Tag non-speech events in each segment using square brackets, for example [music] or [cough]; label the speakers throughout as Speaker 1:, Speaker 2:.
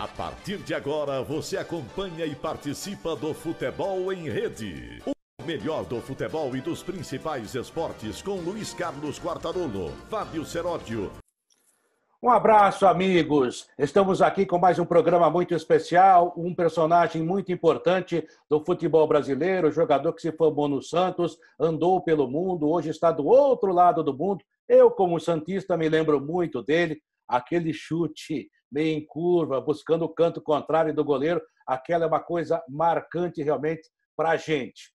Speaker 1: A partir de agora, você acompanha e participa do Futebol em Rede. O melhor do futebol e dos principais esportes com Luiz Carlos Quartarolo, Fábio Seródio.
Speaker 2: Um abraço, amigos. Estamos aqui com mais um programa muito especial, um personagem muito importante do futebol brasileiro, jogador que se formou no Santos, andou pelo mundo, hoje está do outro lado do mundo. Eu, como santista, me lembro muito dele, aquele chute meio em curva, buscando o canto contrário do goleiro, aquela é uma coisa marcante realmente para a gente.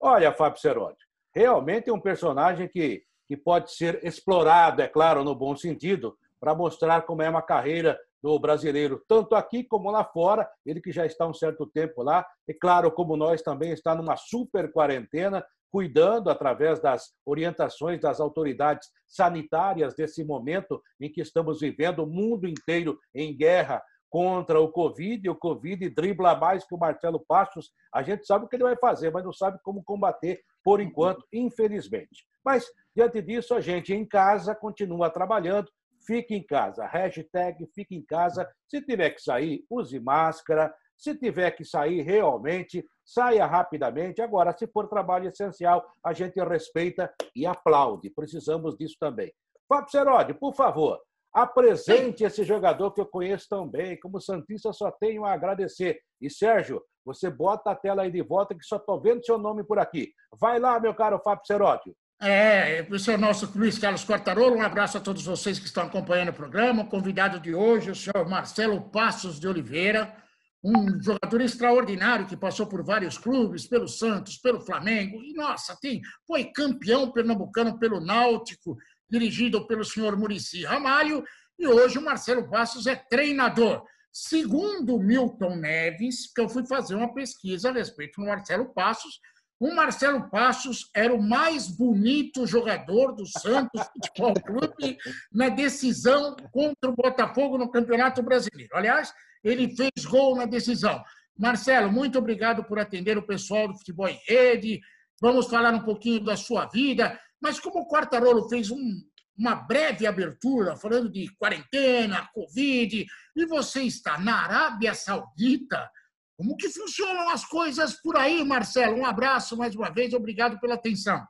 Speaker 2: Olha, Fábio Seródio, realmente é um personagem que, que pode ser explorado, é claro, no bom sentido, para mostrar como é uma carreira do brasileiro, tanto aqui como lá fora, ele que já está um certo tempo lá, e claro, como nós também está numa super quarentena, cuidando através das orientações das autoridades sanitárias desse momento em que estamos vivendo o mundo inteiro em guerra contra o Covid, e o Covid dribla mais que o Marcelo Passos. A gente sabe o que ele vai fazer, mas não sabe como combater por enquanto, infelizmente. Mas, diante disso, a gente em casa continua trabalhando, fique em casa. Hashtag fique em casa. Se tiver que sair, use máscara. Se tiver que sair realmente, saia rapidamente. Agora, se for trabalho essencial, a gente respeita e aplaude. Precisamos disso também. Fábio Serodi, por favor, apresente esse jogador que eu conheço tão bem. Como Santista, só tenho a agradecer. E, Sérgio, você bota a tela aí de volta, que só estou vendo seu nome por aqui. Vai lá, meu caro Fábio Seródio.
Speaker 3: É, esse é o nosso Luiz Carlos Quartarolo. Um abraço a todos vocês que estão acompanhando o programa. O convidado de hoje, o senhor Marcelo Passos de Oliveira um jogador extraordinário que passou por vários clubes, pelo Santos, pelo Flamengo, e nossa, tem, foi campeão pernambucano pelo Náutico, dirigido pelo senhor Murici Ramalho, e hoje o Marcelo Passos é treinador. Segundo Milton Neves, que eu fui fazer uma pesquisa a respeito do Marcelo Passos, o Marcelo Passos era o mais bonito jogador do Santos Futebol Clube na decisão contra o Botafogo no Campeonato Brasileiro. Aliás, ele fez gol na decisão. Marcelo, muito obrigado por atender o pessoal do Futebol em Rede. Vamos falar um pouquinho da sua vida. Mas como o Quartarolo fez um, uma breve abertura, falando de quarentena, Covid, e você está na Arábia Saudita, como que funcionam as coisas por aí, Marcelo? Um abraço mais uma vez, obrigado pela atenção.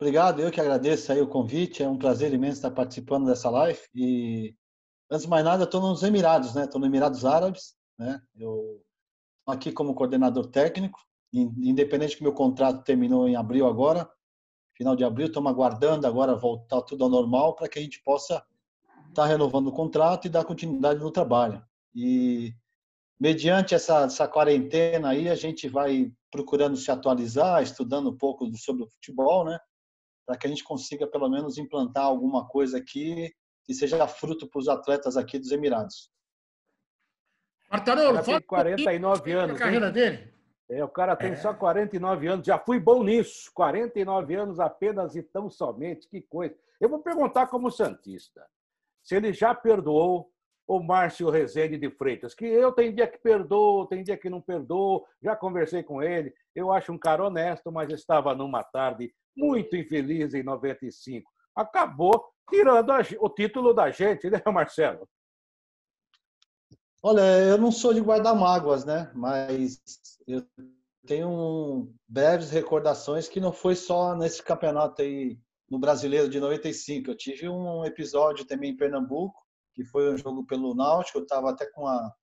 Speaker 4: Obrigado, eu que agradeço aí o convite, é um prazer imenso estar participando dessa live e Antes de mais nada, estou nos Emirados, né? Estou nos Emirados Árabes, né? Eu estou aqui como coordenador técnico, independente que meu contrato terminou em abril agora, final de abril, estamos aguardando agora voltar tudo ao normal para que a gente possa estar tá renovando o contrato e dar continuidade no trabalho. E mediante essa, essa quarentena aí, a gente vai procurando se atualizar, estudando um pouco sobre o futebol, né? Para que a gente consiga pelo menos implantar alguma coisa aqui que seja fruto para os atletas aqui dos Emirados.
Speaker 2: Quartarolo, tem 49 um anos. A
Speaker 3: carreira hein? dele?
Speaker 2: É, o cara tem é. só 49 anos, já fui bom nisso. 49 anos apenas e tão somente, que coisa. Eu vou perguntar como Santista, se ele já perdoou o Márcio Rezende de Freitas, que eu tem dia que perdoo, tem dia que não perdoo, já conversei com ele, eu acho um cara honesto, mas estava numa tarde muito infeliz em 95. Acabou tirando a, o título da gente, né, Marcelo?
Speaker 4: Olha, eu não sou de guardar mágoas, né? Mas eu tenho breves recordações que não foi só nesse campeonato aí no Brasileiro de 95. Eu tive um episódio também em Pernambuco, que foi um jogo pelo Náutico. Eu estava até com uma,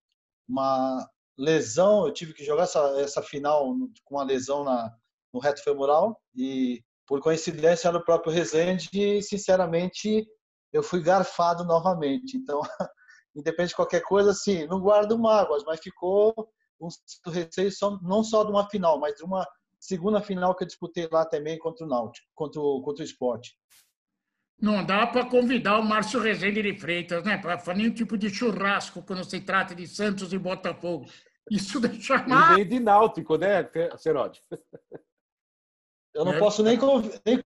Speaker 4: uma lesão, eu tive que jogar essa, essa final com uma lesão na, no reto femoral e por coincidência era o próprio Rezende e, sinceramente, eu fui garfado novamente. Então, [laughs] independente de qualquer coisa, assim, não guardo mágoas, mas ficou um receio só, não só de uma final, mas de uma segunda final que eu disputei lá também contra o Náutico, contra o, contra o esporte.
Speaker 3: Não dá para convidar o Márcio Rezende de Freitas, né? Para nenhum tipo de churrasco quando se trata de Santos e Botafogo. Isso [laughs] deixa
Speaker 2: mais. E de náutico, né, Serode?
Speaker 4: Eu não é. posso nem, nem,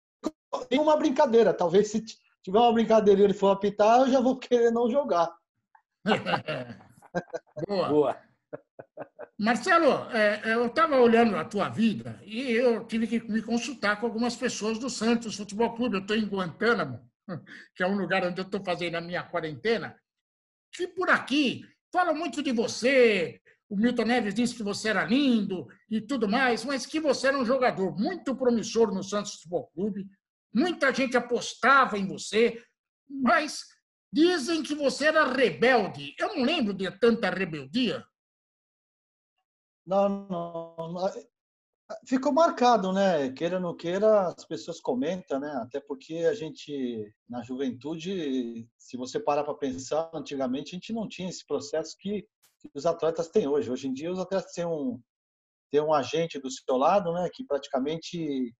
Speaker 4: nem uma brincadeira. Talvez se tiver uma brincadeira e ele for apitar, eu já vou querer não jogar. [laughs]
Speaker 3: Boa. Boa. Marcelo, é, é eu estava olhando a tua vida e eu tive que me consultar com algumas pessoas do Santos Futebol Clube. Eu estou em Guantánamo, [laughs] que é um lugar onde eu estou fazendo a minha quarentena, que por aqui falam muito de você. O Milton Neves disse que você era lindo e tudo mais, mas que você era um jogador muito promissor no Santos Futebol Clube. Muita gente apostava em você, mas dizem que você era rebelde. Eu não lembro de tanta rebeldia.
Speaker 4: Não, não, não. Ficou marcado, né? Queira ou não queira, as pessoas comentam, né? Até porque a gente, na juventude, se você parar para pensar, antigamente a gente não tinha esse processo que, que, os atletas têm hoje. Hoje em dia, os atletas têm um, têm um agente do seu lado, né? Que praticamente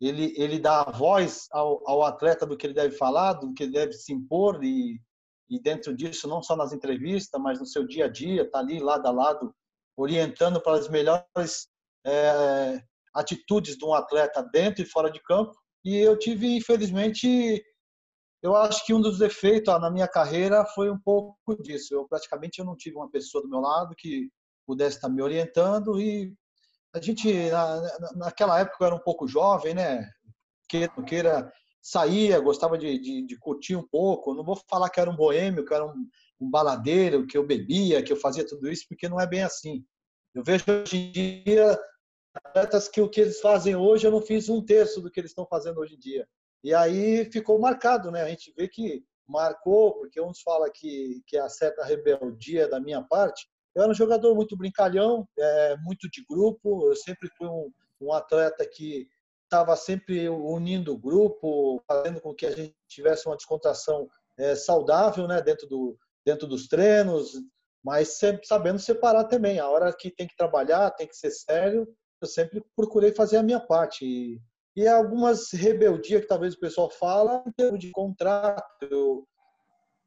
Speaker 4: ele, ele dá a voz ao, ao atleta do que ele deve falar, do que ele deve se impor e, e dentro disso, não só nas entrevistas, mas no seu dia a dia, tá ali lado a lado, orientando para as melhores é, atitudes de um atleta dentro e fora de campo. E eu tive, infelizmente, eu acho que um dos defeitos na minha carreira foi um pouco disso. Eu praticamente eu não tive uma pessoa do meu lado que pudesse estar me orientando e a gente na, naquela época eu era um pouco jovem, né? Queira, queira saía, gostava de, de, de, curtir um pouco. Não vou falar que era um boêmio, que era um, um baladeiro, que eu bebia, que eu fazia tudo isso, porque não é bem assim. Eu vejo hoje em dia atletas que o que eles fazem hoje eu não fiz um terço do que eles estão fazendo hoje em dia. E aí ficou marcado, né? A gente vê que marcou, porque uns falam que, que é certa rebeldia da minha parte. Eu era um jogador muito brincalhão, é, muito de grupo. Eu sempre fui um, um atleta que estava sempre unindo o grupo, fazendo com que a gente tivesse uma descontração é, saudável, né? Dentro do dentro dos treinos, mas sempre sabendo separar também. A hora que tem que trabalhar, tem que ser sério eu sempre procurei fazer a minha parte. E, e algumas rebeldias que talvez o pessoal fala em termos de contrato. Eu,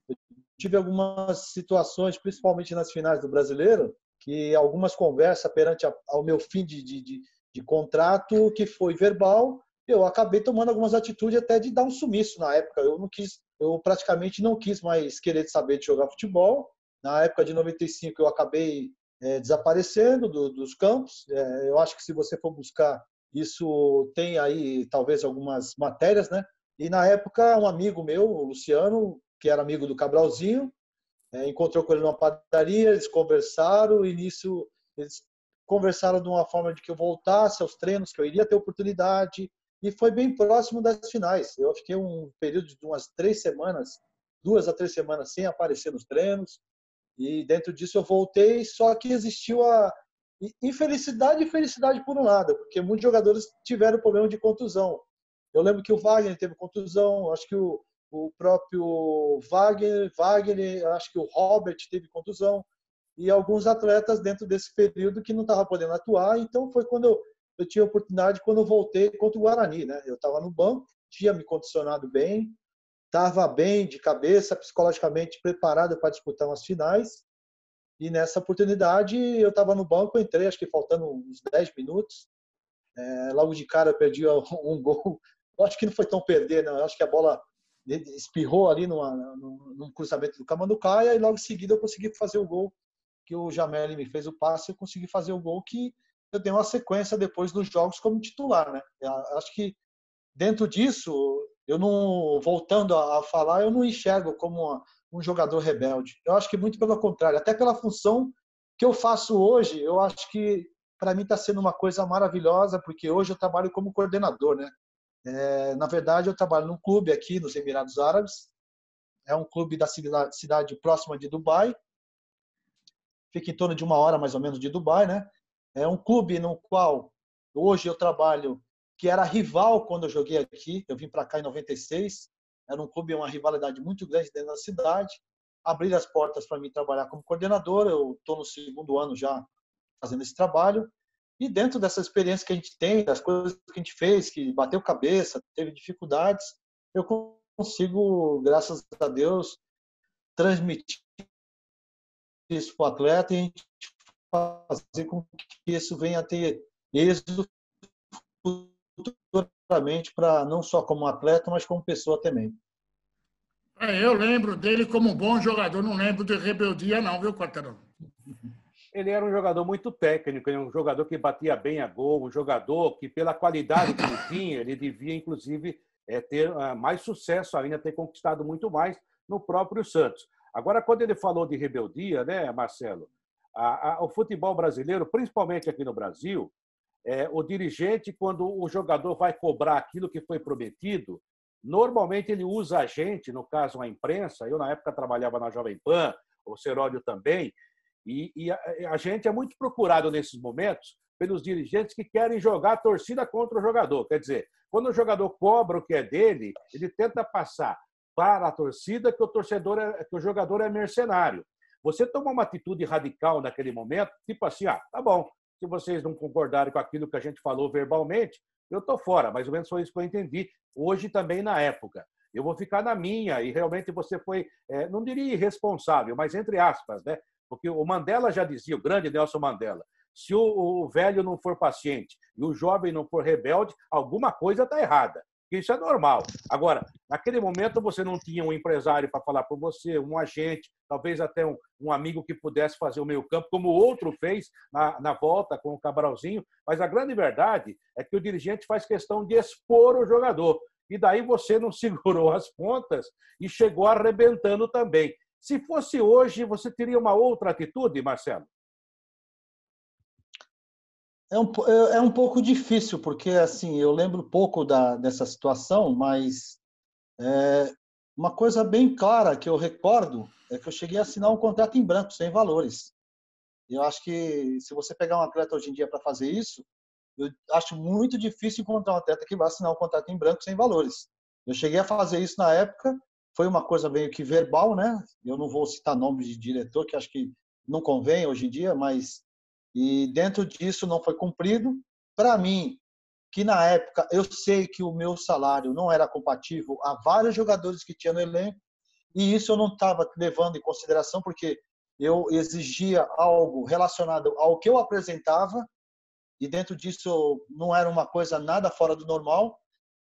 Speaker 4: eu tive algumas situações, principalmente nas finais do Brasileiro, que algumas conversas perante a, ao meu fim de, de, de, de contrato, que foi verbal, eu acabei tomando algumas atitudes até de dar um sumiço na época. Eu não quis, eu praticamente não quis mais querer saber de jogar futebol. Na época de 95 eu acabei é, desaparecendo do, dos campos. É, eu acho que se você for buscar isso, tem aí talvez algumas matérias, né? E na época, um amigo meu, o Luciano, que era amigo do Cabralzinho, é, encontrou com ele numa padaria, eles conversaram e nisso eles conversaram de uma forma de que eu voltasse aos treinos, que eu iria ter oportunidade e foi bem próximo das finais. Eu fiquei um período de umas três semanas, duas a três semanas sem aparecer nos treinos. E dentro disso eu voltei, só que existiu a infelicidade e felicidade por um lado, porque muitos jogadores tiveram problema de contusão. Eu lembro que o Wagner teve contusão, acho que o, o próprio Wagner, Wagner, acho que o Robert teve contusão e alguns atletas dentro desse período que não estavam podendo atuar. Então foi quando eu, eu tinha a oportunidade quando eu voltei contra o Guarani, né? Eu estava no banco, tinha me condicionado bem, estava bem de cabeça, psicologicamente preparado para disputar umas finais. E nessa oportunidade eu estava no banco, entrei, acho que faltando uns 10 minutos. É, logo de cara eu perdi [laughs] um gol. Eu acho que não foi tão perder, não. Eu acho que a bola espirrou ali numa, num cruzamento do Camanducaia e logo em seguida eu consegui fazer o gol que o Jameli me fez o passe, eu consegui fazer o gol que eu dei uma sequência depois dos jogos como titular, né? Acho que dentro disso eu não, voltando a, falar, eu não enxergo como um jogador rebelde. Eu acho que muito pelo contrário, até pela função que eu faço hoje, eu acho que para mim está sendo uma coisa maravilhosa, porque hoje eu trabalho como coordenador, né? É, na verdade, eu trabalho num clube aqui nos Emirados Árabes, é um clube da cidade, cidade próxima de Dubai, fica em torno de uma hora mais ou menos de Dubai, né? É um clube no qual hoje eu trabalho que era rival quando eu joguei aqui. Eu vim para cá em 96. Era um clube, uma rivalidade muito grande dentro da cidade. Abriram as portas para mim trabalhar como coordenador. Eu estou no segundo ano já fazendo esse trabalho. E dentro dessa experiência que a gente tem, das coisas que a gente fez, que bateu cabeça, teve dificuldades, eu consigo, graças a Deus, transmitir isso para o atleta e a gente fazer com que isso venha a ter êxito futuramente para não só como atleta, mas como pessoa também.
Speaker 3: É, eu lembro dele como um bom jogador, não lembro de rebeldia não, viu, Quartarão?
Speaker 2: Ele era um jogador muito técnico, um jogador que batia bem a gol, um jogador que, pela qualidade que ele [laughs] tinha, ele devia, inclusive, é, ter ah, mais sucesso ainda, ter conquistado muito mais no próprio Santos. Agora, quando ele falou de rebeldia, né, Marcelo? A, a, o futebol brasileiro, principalmente aqui no Brasil, é, o dirigente, quando o jogador vai cobrar aquilo que foi prometido, normalmente ele usa a gente, no caso a imprensa, eu na época trabalhava na Jovem Pan, o Seródio também, e, e a, a, gente é muito procurado nesses momentos pelos dirigentes que querem jogar a torcida contra o jogador. Quer dizer, quando o jogador cobra o que é dele, ele tenta passar para a torcida que o torcedor é, que o jogador é mercenário. Você toma uma atitude radical naquele momento, tipo assim, ah, tá bom, se vocês não concordarem com aquilo que a gente falou verbalmente, eu estou fora. Mais ou menos foi isso que eu entendi. Hoje também na época. Eu vou ficar na minha e realmente você foi, é, não diria irresponsável, mas entre aspas, né? Porque o Mandela já dizia, o grande Nelson Mandela, se o, o velho não for paciente e o jovem não for rebelde, alguma coisa está errada. Isso é normal. Agora, naquele momento você não tinha um empresário para falar por você, um agente, talvez até um, um amigo que pudesse fazer o meio campo, como o outro fez na, na volta com o Cabralzinho. Mas a grande verdade é que o dirigente faz questão de expor o jogador. E daí você não [laughs] segurou as pontas e chegou arrebentando também. Se fosse hoje, você teria uma outra atitude, Marcelo?
Speaker 4: É um, é, é um pouco difícil, porque assim, eu lembro pouco da, dessa situação, mas é, uma coisa bem clara que eu recordo é que eu cheguei a assinar um contrato em branco, sem valores. Eu acho que se você pegar um atleta hoje em dia para fazer isso, eu acho muito difícil encontrar um atleta que vai assinar um contrato em branco sem valores. Eu cheguei a fazer isso na época, foi uma coisa meio que verbal, né? Eu não vou citar nome de diretor, que acho que não convém hoje em dia, mas e dentro disso não foi cumprido. Para mim, que na época eu sei que o meu salário não era compatível a vários jogadores que tinha no elenco, e isso eu não estava levando em consideração porque eu exigia algo relacionado ao que eu apresentava, e dentro disso não era uma coisa nada fora do normal,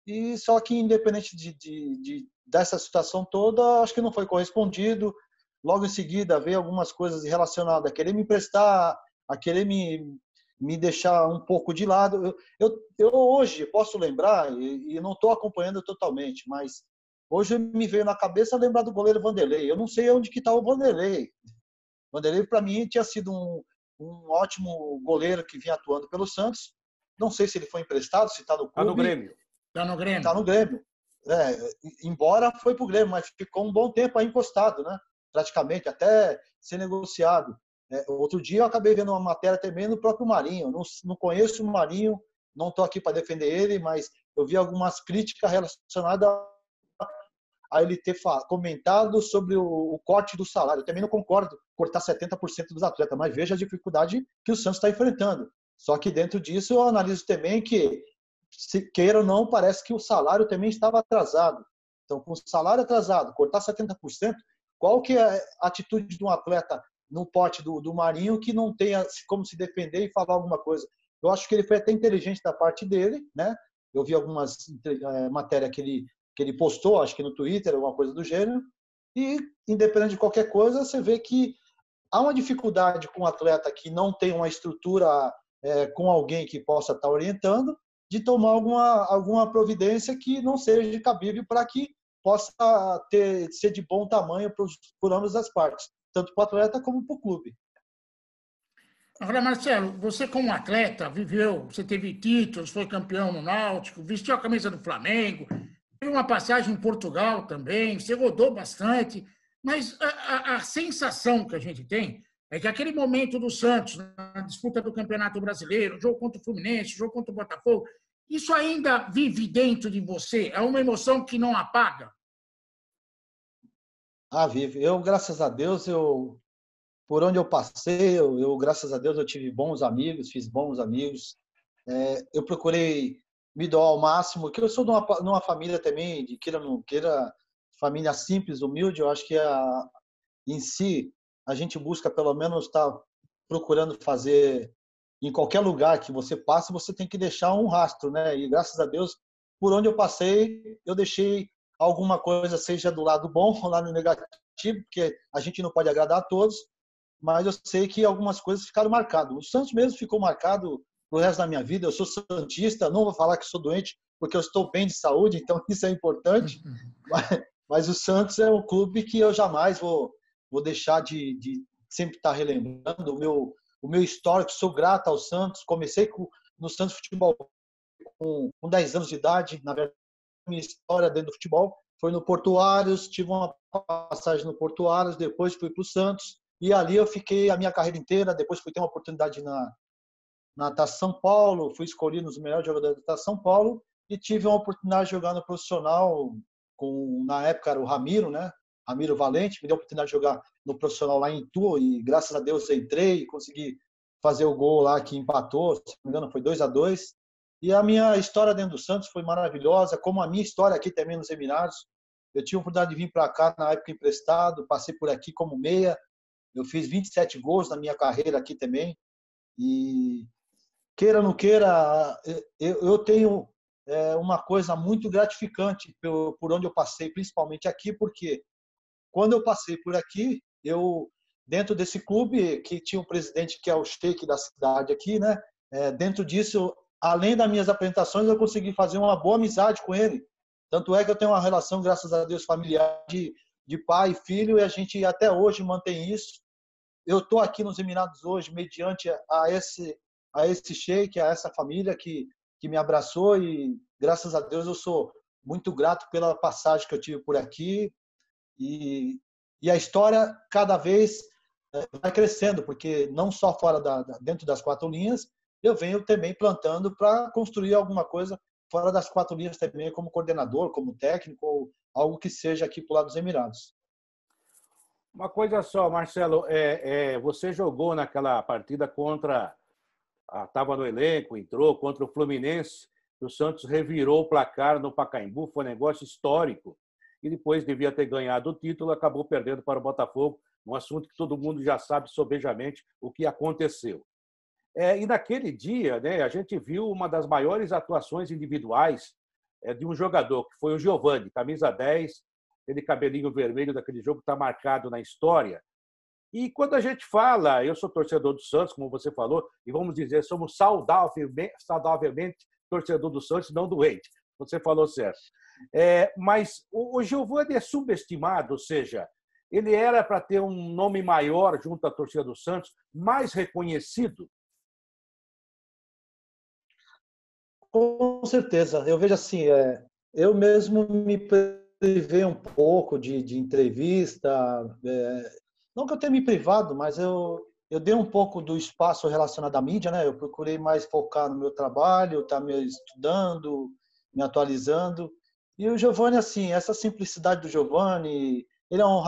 Speaker 4: e só que independente de, de, de dessa situação toda, acho que não foi correspondido. Logo em seguida veio algumas coisas relacionadas a querer me emprestar a querer me, me deixar um pouco de lado. Eu, eu, eu hoje posso lembrar, e, e não estou acompanhando totalmente, mas hoje me veio na cabeça lembrar do goleiro Vanderlei. Eu não sei onde que está o Vanderlei. Vanderlei, para mim, tinha sido um, um ótimo goleiro que vinha atuando pelo Santos. Não sei se ele foi emprestado, se está no clube. Está
Speaker 2: no Grêmio.
Speaker 3: Está no Grêmio.
Speaker 4: Está no Grêmio. É, embora foi para o Grêmio, mas ficou um bom tempo aí encostado, né? praticamente, até ser negociado. É, outro dia eu acabei vendo uma matéria também no próprio Marinho. Não, não conheço o Marinho, não estou aqui para defender ele, mas eu vi algumas críticas relacionadas a ele ter comentado sobre o, corte do salário. Eu também não concordo cortar 70% dos atletas, mas veja a dificuldade que o Santos está enfrentando. Só que dentro disso eu analiso também que, se queira ou não, parece que o salário também estava atrasado. Então, com o salário atrasado, cortar 70%, qual que é a atitude de um atleta no pote do, do Marinho que não tenha como se defender e falar alguma coisa. Eu acho que ele foi até inteligente da parte dele, né? Eu vi algumas é, matérias que ele, que ele postou, acho que no Twitter, alguma coisa do gênero. E, independente de qualquer coisa, você vê que há uma dificuldade com um atleta que não tem uma estrutura é, com alguém que possa estar orientando, de tomar alguma, alguma providência que não seja cabível para que possa ter, ser de bom tamanho por, por ambas as partes tanto para o atleta como para o clube.
Speaker 3: Agora, Marcelo, você como atleta viveu, você teve títulos, foi campeão no Náutico, vestiu a camisa do Flamengo, teve uma passagem em Portugal também, você rodou bastante, mas a, a, a sensação que a gente tem é que aquele momento do Santos, na disputa do Campeonato Brasileiro, jogo contra o Fluminense, jogo contra o Botafogo, isso ainda vive dentro de você? É uma emoção que não apaga?
Speaker 4: Ah, vive. Eu, graças a Deus, eu por onde eu passei, eu, eu graças a Deus, eu tive bons amigos, fiz bons amigos. É, eu procurei me doar ao máximo, que eu sou de uma, de uma família também, de queira não queira, família simples, humilde. Eu acho que a, em si a gente busca pelo menos estar tá procurando fazer em qualquer lugar que você passe, você tem que deixar um rastro, né? E graças a Deus, por onde eu passei, eu deixei alguma coisa seja do lado bom ou lado negativo, porque a gente não pode agradar a todos, mas eu sei que algumas coisas ficaram marcadas. O Santos mesmo ficou marcado pro resto da minha vida. Eu sou santista, não vou falar que sou doente, porque eu estou bem de saúde, então [laughs] isso é importante. Mas, mas o Santos é um clube que eu jamais vou vou deixar de, de sempre estar relembrando o meu, o meu histórico. Sou grato ao Santos. Comecei com, no Santos Futebol com, com 10 anos de idade. Na verdade, minha história dentro do futebol foi no Portuários. Tive uma passagem no Portuários, depois fui para o Santos. E ali eu fiquei a minha carreira inteira. Depois fui ter uma oportunidade na, na Taça São Paulo. Fui escolhido nos melhores jogadores da Taça São Paulo. E tive uma oportunidade de jogar no profissional com, na época era o Ramiro, né? Ramiro Valente, me deu a oportunidade de jogar no profissional lá em Itu e graças a Deus entrei e consegui fazer o gol lá que empatou, se não me engano foi 2 a 2 E a minha história dentro do Santos foi maravilhosa, como a minha história aqui também nos Emirados. Eu tive a oportunidade de vir para cá na época emprestado, passei por aqui como meia. Eu fiz 27 gols na minha carreira aqui também. E queira ou não queira, eu tenho é, uma coisa muito gratificante por onde eu passei, principalmente aqui, porque quando eu passei por aqui, eu dentro desse clube que tinha um presidente que é o Sheik da cidade aqui, né? É, dentro disso, além das minhas apresentações, eu consegui fazer uma boa amizade com ele. Tanto é que eu tenho uma relação, graças a Deus, familiar de, de pai e filho, e a gente até hoje mantém isso. Eu estou aqui nos Emirados hoje, mediante a esse a esse sheik, a essa família que que me abraçou e graças a Deus eu sou muito grato pela passagem que eu tive por aqui e, e a história cada vez eh, vai crescendo porque não só fora da, dentro das quatro linhas eu venho também plantando para construir alguma coisa fora das quatro linhas também como coordenador como técnico ou algo que seja aqui para lado dos Emirados
Speaker 2: uma coisa só Marcelo é, é você jogou naquela partida contra estava no elenco, entrou contra o Fluminense. O Santos revirou o placar no Pacaembu, foi um negócio histórico. E depois devia ter ganhado o título, acabou perdendo para o Botafogo, um assunto que todo mundo já sabe sobejamente o que aconteceu. É, e naquele dia, né, a gente viu uma das maiores atuações individuais é, de um jogador, que foi o Giovani, camisa 10, aquele cabelinho vermelho daquele jogo está marcado na história. E quando a gente fala, eu sou torcedor do Santos, como você falou, e vamos dizer, somos saudavelmente, saudavelmente torcedor do Santos, não doente. Você falou certo. É, mas o, o Giovanni é subestimado, ou seja, ele era para ter um nome maior junto à torcida do Santos, mais reconhecido.
Speaker 4: Com certeza. Eu vejo assim, é, eu mesmo me privei um pouco de, de entrevista, é, não que eu tenha me privado, mas eu, eu dei um pouco do espaço relacionado à mídia, né? Eu procurei mais focar no meu trabalho, estar tá me estudando, me atualizando. E o Giovanni, assim, essa simplicidade do Giovanni, ele é, um,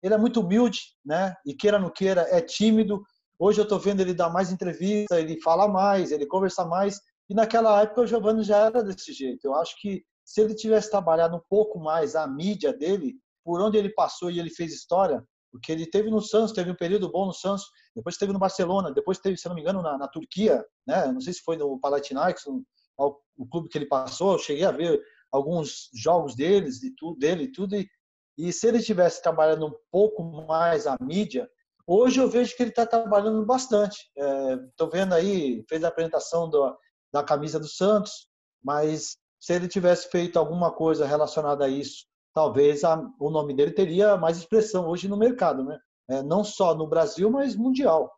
Speaker 4: ele é muito humilde, né? E queira não queira, é tímido. Hoje eu estou vendo ele dar mais entrevista, ele fala mais, ele conversa mais. E naquela época o Giovanni já era desse jeito. Eu acho que se ele tivesse trabalhado um pouco mais a mídia dele, por onde ele passou e ele fez história, porque ele teve no Santos, teve um período bom no Santos, depois teve no Barcelona, depois teve, se não me engano, na, na Turquia, né? Não sei se foi no Panathinaikos, o, o clube que ele passou, eu cheguei a ver alguns jogos deles e tudo dele tudo e, e se ele tivesse trabalhando um pouco mais a mídia, hoje eu vejo que ele está trabalhando bastante. Estou é, vendo aí, fez a apresentação do, da camisa do Santos, mas se ele tivesse feito alguma coisa relacionada a isso talvez a, o nome dele teria mais expressão hoje no mercado, né? É, não só no Brasil, mas mundial.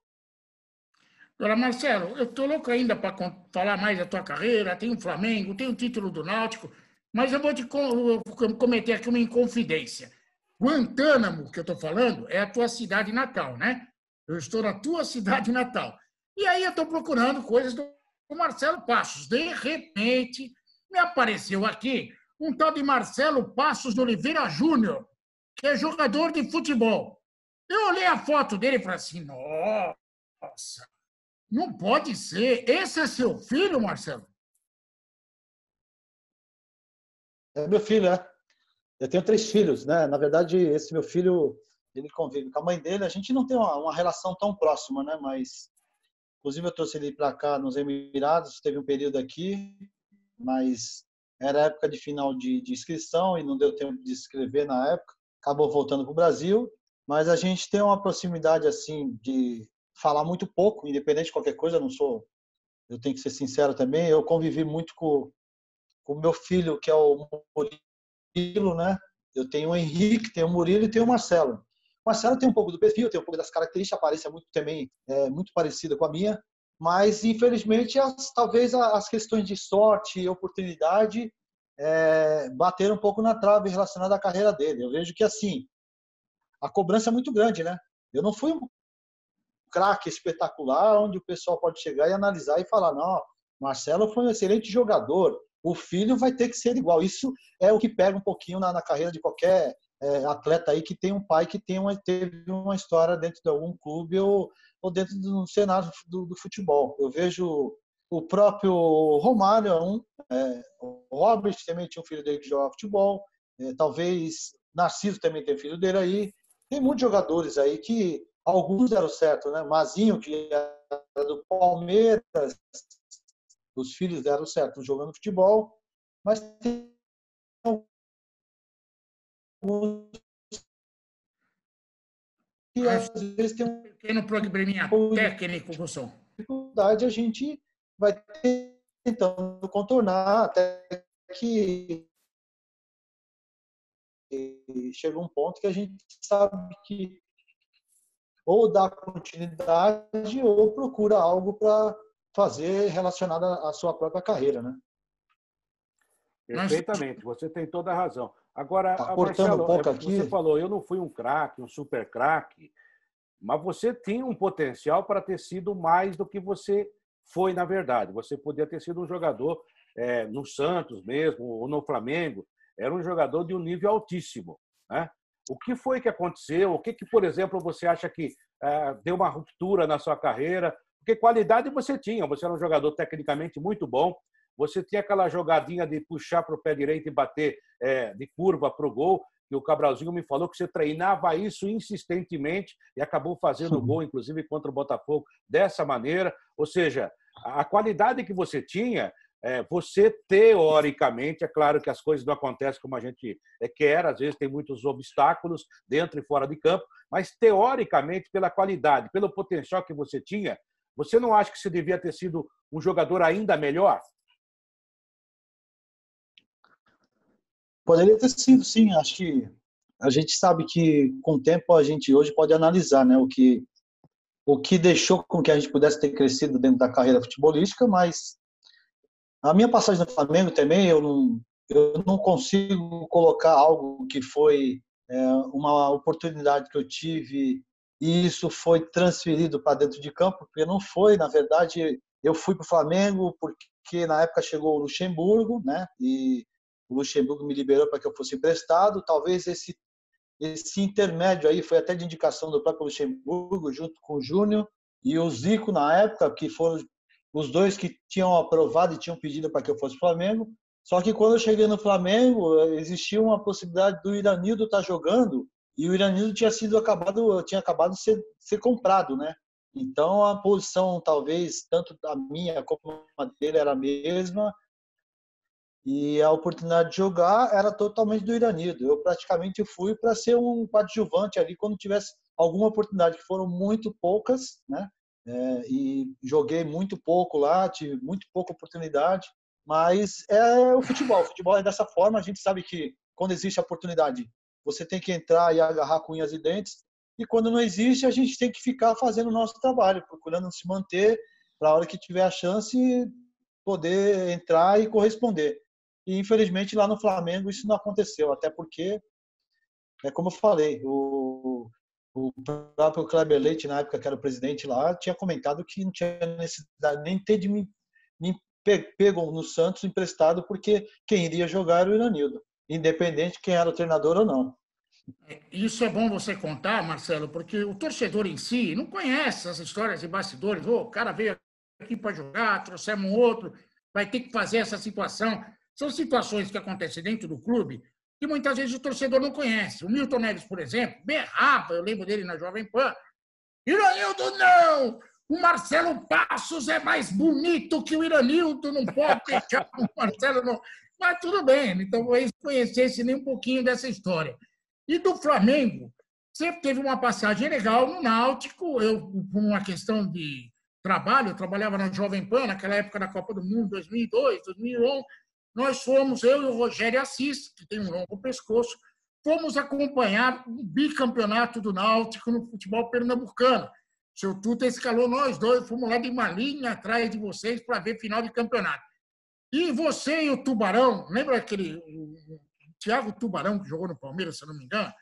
Speaker 3: Agora, Marcelo, eu estou louco ainda para falar mais da tua carreira. Tem o Flamengo, tem o título do Náutico, mas eu vou te cometer aqui uma inconfidência. Guantánamo, que eu estou falando, é a tua cidade natal, né? Eu estou na tua [laughs] cidade natal. E aí eu estou procurando coisas do Marcelo Passos. De repente, me apareceu aqui um tal de Marcelo Passos de Oliveira Júnior, que é jogador de futebol. Eu olhei a foto dele e falei assim: nossa, não pode ser. Esse é seu filho, Marcelo?
Speaker 4: É meu filho, é. Eu tenho três filhos, né? Na verdade, esse meu filho, ele convive com a mãe dele. A gente não tem uma, uma relação tão próxima, né? Mas, inclusive, eu trouxe ele para cá nos Emirados. Teve um período aqui, mas era época de final de, de inscrição e não deu tempo de escrever na época. Acabou voltando para o Brasil, mas a gente tem uma proximidade assim de falar muito pouco, independente de qualquer coisa. Não sou, eu tenho que ser sincero também. Eu convivi muito com o meu filho, que é o Murilo, né? Eu tenho o Henrique, tenho o Murilo e tenho o Marcelo. Marcelo tem um pouco do perfil, tem um pouco das características, a muito também é, muito parecida com a minha, mas infelizmente as, talvez as questões de sorte e oportunidade é, bateram um pouco na trave relacionada à carreira dele. Eu vejo que assim a cobrança é muito grande, né? Eu não fui um craque espetacular onde o pessoal pode chegar e analisar e falar não, Marcelo foi um excelente jogador, o filho vai ter que ser igual. Isso é o que pega um pouquinho na, na carreira de qualquer é, atleta aí que tem um pai que tem uma, teve uma história dentro de algum clube ou, ou dentro do cenário do, do futebol. Eu vejo o próprio Romário é um, é, o Robert também tinha um filho dele que jogava futebol, é, talvez Narciso também tem filho dele aí. Tem muitos jogadores aí que alguns deram certo, né? Mazinho, que era do Palmeiras, os filhos deram certo jogando futebol, mas tem
Speaker 3: e às vezes tem um pequeno probleminha técnico, Gustavo.
Speaker 4: Dificuldade a gente vai tentando contornar até que chega um ponto que a gente sabe que ou dá continuidade ou procura algo para fazer relacionado à sua própria carreira, né?
Speaker 2: Perfeitamente, você tem toda a razão. Agora, tá Marcelo, um pouco é, aqui. você falou, eu não fui um craque, um super craque, mas você tinha um potencial para ter sido mais do que você foi, na verdade. Você podia ter sido um jogador é, no Santos mesmo, ou no Flamengo. Era um jogador de um nível altíssimo. Né? O que foi que aconteceu? O que, que por exemplo, você acha que é, deu uma ruptura na sua carreira? Porque qualidade você tinha. Você era um jogador tecnicamente muito bom você tinha aquela jogadinha de puxar para o pé direito e bater é, de curva para o gol, e o Cabralzinho me falou que você treinava isso insistentemente e acabou fazendo gol, inclusive contra o Botafogo, dessa maneira. Ou seja, a qualidade que você tinha, é, você teoricamente, é claro que as coisas não acontecem como a gente é, quer, às vezes tem muitos obstáculos dentro e fora de campo, mas teoricamente, pela qualidade, pelo potencial que você tinha, você não acha que você devia ter sido um jogador ainda melhor?
Speaker 4: Poderia ter sido, sim. Acho que a gente sabe que com o tempo a gente hoje pode analisar, né, o que o que deixou com que a gente pudesse ter crescido dentro da carreira futebolística, mas a minha passagem no Flamengo também eu não eu não consigo colocar algo que foi é, uma oportunidade que eu tive e isso foi transferido para dentro de campo, porque não foi, na verdade, eu fui para o Flamengo porque na época chegou o Luxemburgo, né? E o Luxemburgo me liberou para que eu fosse emprestado. Talvez esse esse intermédio aí foi até de indicação do próprio Luxemburgo, junto com o Júnior e o Zico na época, que foram os dois que tinham aprovado e tinham pedido para que eu fosse Flamengo. Só que quando eu cheguei no Flamengo, existia uma possibilidade do Iranildo estar tá jogando e o Iranildo tinha sido acabado, tinha acabado de ser, ser comprado, né? Então a posição talvez tanto a minha como a dele era a mesma e a oportunidade de jogar era totalmente do Iranido. Eu praticamente fui para ser um coadjuvante ali quando tivesse alguma oportunidade, que foram muito poucas, né? É, e joguei muito pouco lá, tive muito pouca oportunidade, mas é o futebol. O futebol é dessa forma. A gente sabe que quando existe a oportunidade, você tem que entrar e agarrar com unhas e dentes. E quando não existe, a gente tem que ficar fazendo o nosso trabalho, procurando se manter para a hora que tiver a chance poder entrar e corresponder. E infelizmente lá no Flamengo isso não aconteceu, até porque, é como eu falei, o, o próprio Kleber Leite, na época que era o presidente lá, tinha comentado que não tinha necessidade nem ter de me, me pego no Santos emprestado, porque quem iria jogar era o Iranildo, independente de quem era o treinador ou não.
Speaker 3: É, isso é bom você contar, Marcelo, porque o torcedor em si não conhece as histórias de bastidores. Oh, o cara veio aqui para jogar, trouxemos um outro, vai ter que fazer essa situação. São situações que acontecem dentro do clube que muitas vezes o torcedor não conhece. O Milton Neves, por exemplo, berrava, eu lembro dele na Jovem Pan. Iranildo, não! O Marcelo Passos é mais bonito que o Iranildo, não pode deixar o Marcelo. Não. Mas tudo bem, então talvez conhecesse nem um pouquinho dessa história. E do Flamengo, sempre teve uma passagem legal no Náutico, eu, por uma questão de trabalho, eu trabalhava na Jovem Pan, naquela época da Copa do Mundo, 2002, 2011, nós fomos, eu e o Rogério Assis, que tem um longo pescoço, fomos acompanhar o bicampeonato do Náutico no futebol pernambucano. O seu Tuta escalou nós dois, fomos lá de uma linha atrás de vocês para ver final de campeonato. E você e o Tubarão, lembra aquele o, Thiago Tubarão que jogou no Palmeiras, se eu não me engano?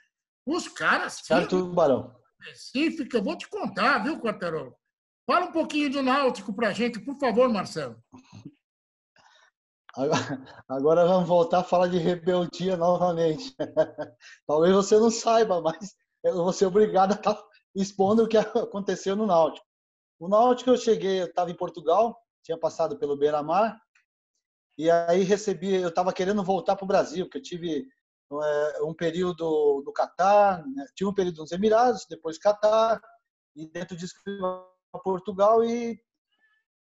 Speaker 3: Os caras.
Speaker 4: Thiago Tubarão.
Speaker 3: Específica, eu vou te contar, viu, Quartarolo? Fala um pouquinho do Náutico para a gente, por favor, Marcelo. [laughs]
Speaker 4: Agora vamos voltar a falar de rebeldia novamente. [laughs] Talvez você não saiba, mas eu vou ser obrigado a estar expondo o que aconteceu no Náutico. O Náutico eu cheguei, eu estava em Portugal, tinha passado pelo Beira-Mar, e aí recebi, eu estava querendo voltar para o Brasil, porque eu tive é, um período no Catar, né? tive um período nos Emirados, depois Catar, e dentro disso fui para Portugal e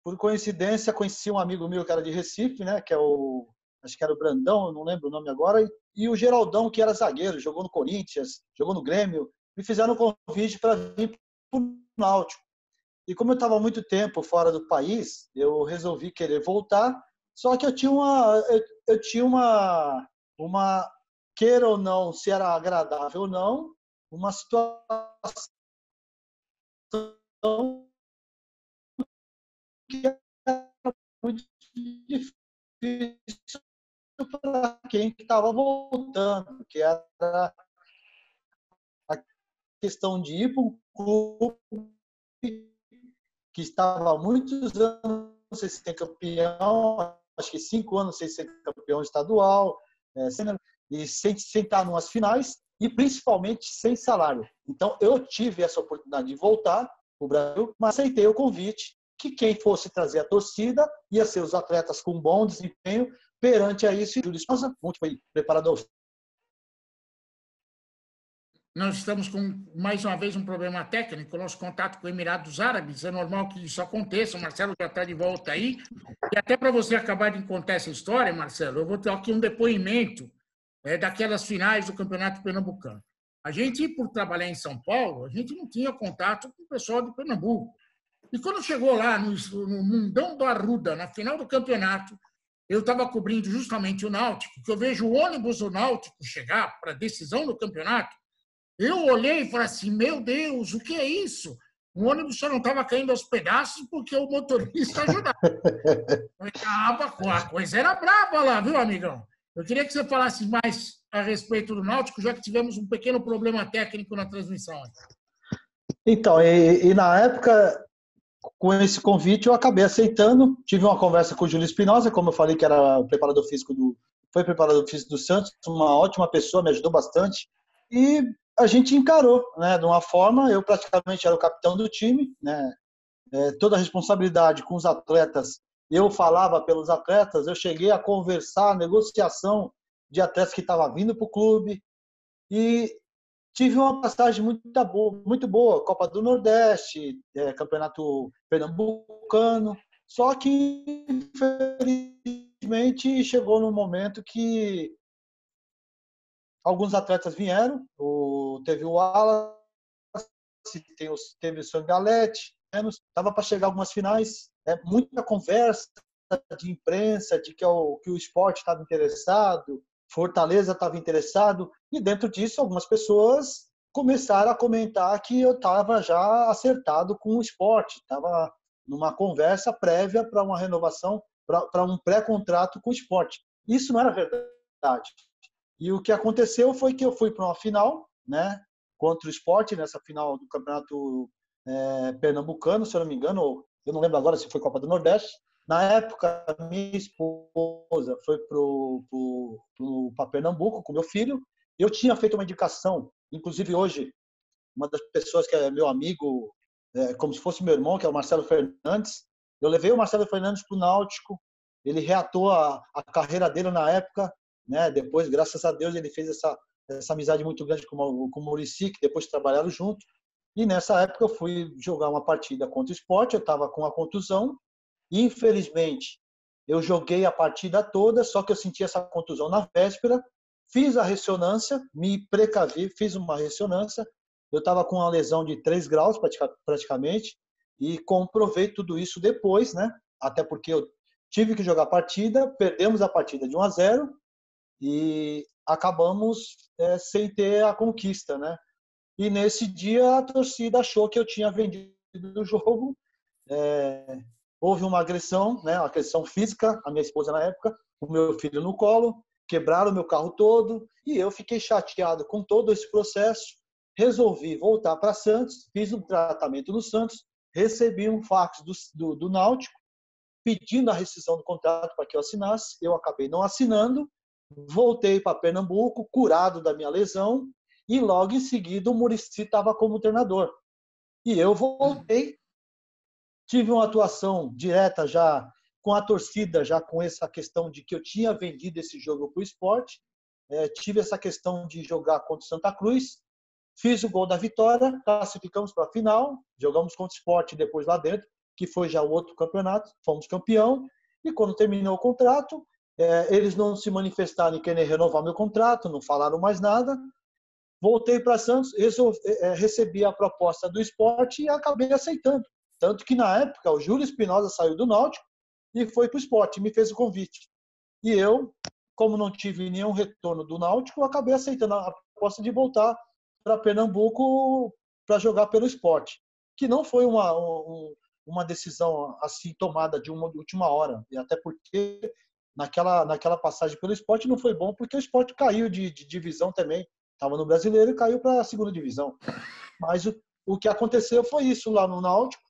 Speaker 4: por coincidência conheci um amigo meu que era de Recife, né, que é o acho que era o Brandão, não lembro o nome agora, e, o Geraldão que era zagueiro, jogou no Corinthians, jogou no Grêmio, me fizeram um convite para vir para o Náutico. E como eu estava muito tempo fora do país, eu resolvi querer voltar. Só que eu tinha uma, eu, eu tinha uma, uma queira ou não, se era agradável ou não, uma situação que era muito difícil para quem estava voltando, que era a questão de ir para um clube que estava há muitos anos sem ser campeão, acho que cinco anos sem ser campeão estadual, é, e sem, sem estar finais e principalmente sem salário. Então eu tive essa oportunidade de voltar para o Brasil, mas aceitei o convite que quem fosse trazer a torcida ia ser os atletas com bom desempenho perante a isso. Júlio Esposa, muito foi preparador.
Speaker 3: Nós estamos com, mais uma vez, um problema técnico. Nosso contato com Emirados Árabes. É normal que isso aconteça. O Marcelo já está de volta aí. E até para você acabar de contar essa história, Marcelo, eu vou ter aqui um depoimento é, daquelas finais do Campeonato Pernambucano. A gente, por trabalhar em São Paulo, a gente não tinha contato com o pessoal de Pernambuco. E quando chegou lá no, no Mundão do Arruda, na final do campeonato, eu estava cobrindo justamente o Náutico, que eu vejo o ônibus do Náutico chegar para a decisão do campeonato. Eu olhei e falei assim: meu Deus, o que é isso? O ônibus só não estava caindo aos pedaços porque o motorista ajudava. [laughs] a coisa era brava lá, viu, amigão? Eu queria que você falasse mais a respeito do Náutico, já que tivemos um pequeno problema técnico na transmissão.
Speaker 4: Então, e, e na época, com esse convite, eu acabei aceitando. Tive uma conversa com o Júlio Espinosa, como eu falei que era preparador físico do. Foi preparador físico do Santos, uma ótima pessoa, me ajudou bastante. E a gente encarou, né, de uma forma, eu praticamente era o capitão do time, né, é, toda a responsabilidade com os atletas eu falava pelos atletas, eu cheguei a conversar, negociação de atletas que estavam vindo para o clube e tive uma passagem muito boa, muito boa Copa do Nordeste, é, Campeonato Pernambucano, só que infelizmente chegou num momento que alguns atletas vieram, o, teve o Wallace, teve o Sangalete, estava para chegar algumas finais, é, muita conversa de imprensa de que o, que o esporte estava interessado, Fortaleza estava interessado, e dentro disso algumas pessoas começaram a comentar que eu estava já acertado com o esporte, estava numa conversa prévia para uma renovação, para um pré-contrato com o esporte. Isso não era verdade. E o que aconteceu foi que eu fui para uma final, né, contra o esporte, nessa final do Campeonato é, Pernambucano, se eu não me engano, eu não lembro agora se foi Copa do Nordeste. Na época, minha esposa foi para Pernambuco com meu filho. Eu tinha feito uma indicação, inclusive hoje, uma das pessoas que é meu amigo, é, como se fosse meu irmão, que é o Marcelo Fernandes. Eu levei o Marcelo Fernandes para o Náutico. Ele reatou a, a carreira dele na época. Né? Depois, graças a Deus, ele fez essa, essa amizade muito grande com, com o Murici, que depois trabalharam junto. E nessa época eu fui jogar uma partida contra o esporte, eu estava com a contusão. Infelizmente, eu joguei a partida toda, só que eu senti essa contusão na véspera. Fiz a ressonância, me precavi, fiz uma ressonância. Eu estava com uma lesão de 3 graus praticamente e comprovei tudo isso depois, né? Até porque eu tive que jogar a partida, perdemos a partida de 1 a 0 e acabamos é, sem ter a conquista, né? E nesse dia a torcida achou que eu tinha vendido o jogo. É, houve uma agressão, né? Uma agressão física, a minha esposa na época, o meu filho no colo, quebraram o meu carro todo e eu fiquei chateado com todo esse processo. Resolvi voltar para Santos, fiz um tratamento no Santos, recebi um fax do, do, do Náutico pedindo a rescisão do contrato para que eu assinasse. Eu acabei não assinando, voltei para Pernambuco, curado da minha lesão, e logo em seguida o Murici estava como treinador. E eu voltei, tive uma atuação direta já com a torcida, já com essa questão de que eu tinha vendido esse jogo para o esporte, é, tive essa questão de jogar contra o Santa Cruz, fiz o gol da vitória, classificamos para a final, jogamos contra o esporte depois lá dentro, que foi já o outro campeonato, fomos campeão, e quando terminou o contrato, é, eles não se manifestaram em querer renovar meu contrato, não falaram mais nada. Voltei para Santos, resolvi, é, recebi a proposta do esporte e acabei aceitando. Tanto que na época o Júlio Espinosa saiu do Náutico e foi para o esporte, me fez o convite. E eu, como não tive nenhum retorno do Náutico, acabei aceitando a proposta de voltar para Pernambuco para jogar pelo esporte. Que não foi uma, um, uma decisão assim tomada de uma de última hora, e até porque naquela, naquela passagem pelo esporte não foi bom, porque o esporte caiu de, de divisão também. Estava no brasileiro e caiu para a segunda divisão. Mas o, o que aconteceu foi isso lá no Náutico.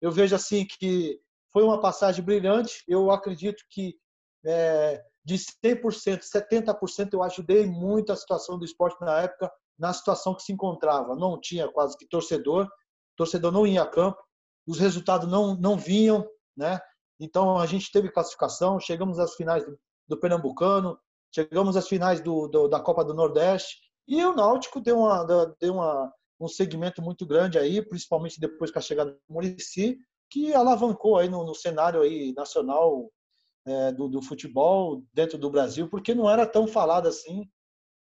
Speaker 4: Eu vejo assim que foi uma passagem brilhante. Eu acredito que é, de 100%, 70% eu ajudei muito a situação do esporte na época, na situação que se encontrava. Não tinha quase que torcedor, torcedor não ia a campo, os resultados não, não vinham, né? Então a gente teve classificação, chegamos às finais do, do Pernambucano, chegamos às finais do, do, da Copa do Nordeste e o Náutico deu, uma, deu uma, um segmento muito grande aí, principalmente depois com a chegada do Murici, que alavancou aí no, no cenário aí nacional é, do, do, futebol dentro do Brasil, porque não era tão falado assim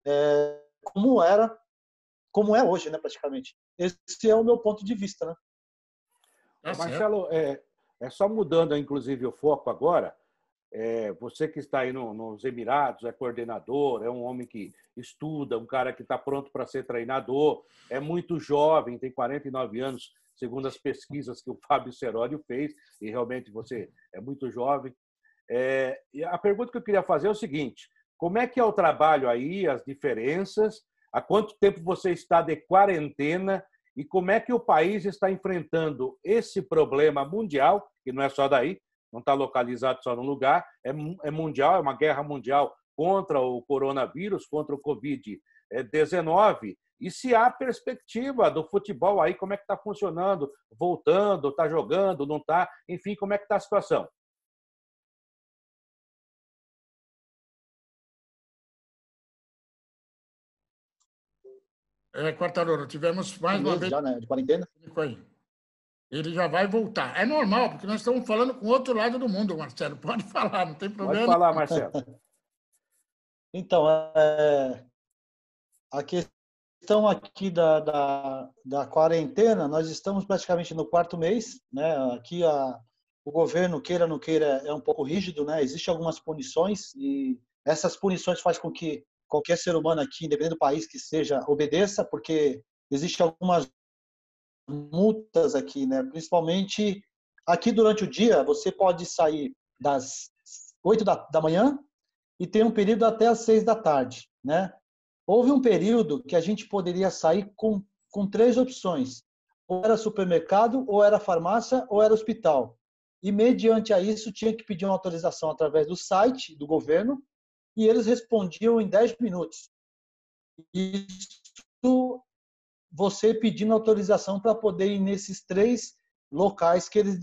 Speaker 4: é, como era, como é hoje, né, praticamente. Esse é o meu ponto de vista, né?
Speaker 2: Marcelo, é, é só mudando, inclusive, o foco agora. É, você que está aí no, nos Emirados, é coordenador, é um homem que estuda, um cara que está pronto para ser treinador, é muito jovem, tem 49 anos, segundo as pesquisas que o [laughs] Fábio Seródio fez, e realmente você é muito jovem. É, a pergunta que eu queria fazer é o seguinte: como é que é o trabalho aí, as diferenças? Há quanto tempo você está de quarentena e como é que o país está enfrentando esse problema mundial, que não é só daí, não está localizado só num lugar, é, é mundial, é uma guerra mundial contra o coronavírus, contra o Covid-19, e se há perspectiva do futebol aí, como é que está funcionando, voltando, está jogando, não está, enfim, como é que está a situação?
Speaker 3: É, Quartarolo, tivemos mais uma vez.
Speaker 4: Já, né? De quarentena?
Speaker 3: Ele já vai voltar. É normal, porque nós estamos falando com outro lado do mundo, Marcelo. [laughs] Pode falar, não tem problema.
Speaker 2: Pode falar, Marcelo. [laughs]
Speaker 4: então, é... a questão aqui da, da, da, quarentena, nós estamos praticamente no quarto mês. Né? Aqui a, o governo, queira ou não queira, é um pouco rígido. Né? Existem algumas punições e essas punições fazem com que qualquer ser humano aqui, independente do país que seja, obedeça, porque existem algumas multas aqui, né? Principalmente aqui durante o dia, você pode sair das 8 da, da manhã e tem um período até as 6 da tarde, né? Houve um período que a gente poderia sair com, com três opções. Ou era supermercado, ou era farmácia, ou era hospital. E mediante a isso tinha que pedir uma autorização através do site do governo e eles respondiam em 10 minutos. Isso você pedindo autorização para poder ir nesses três locais que eles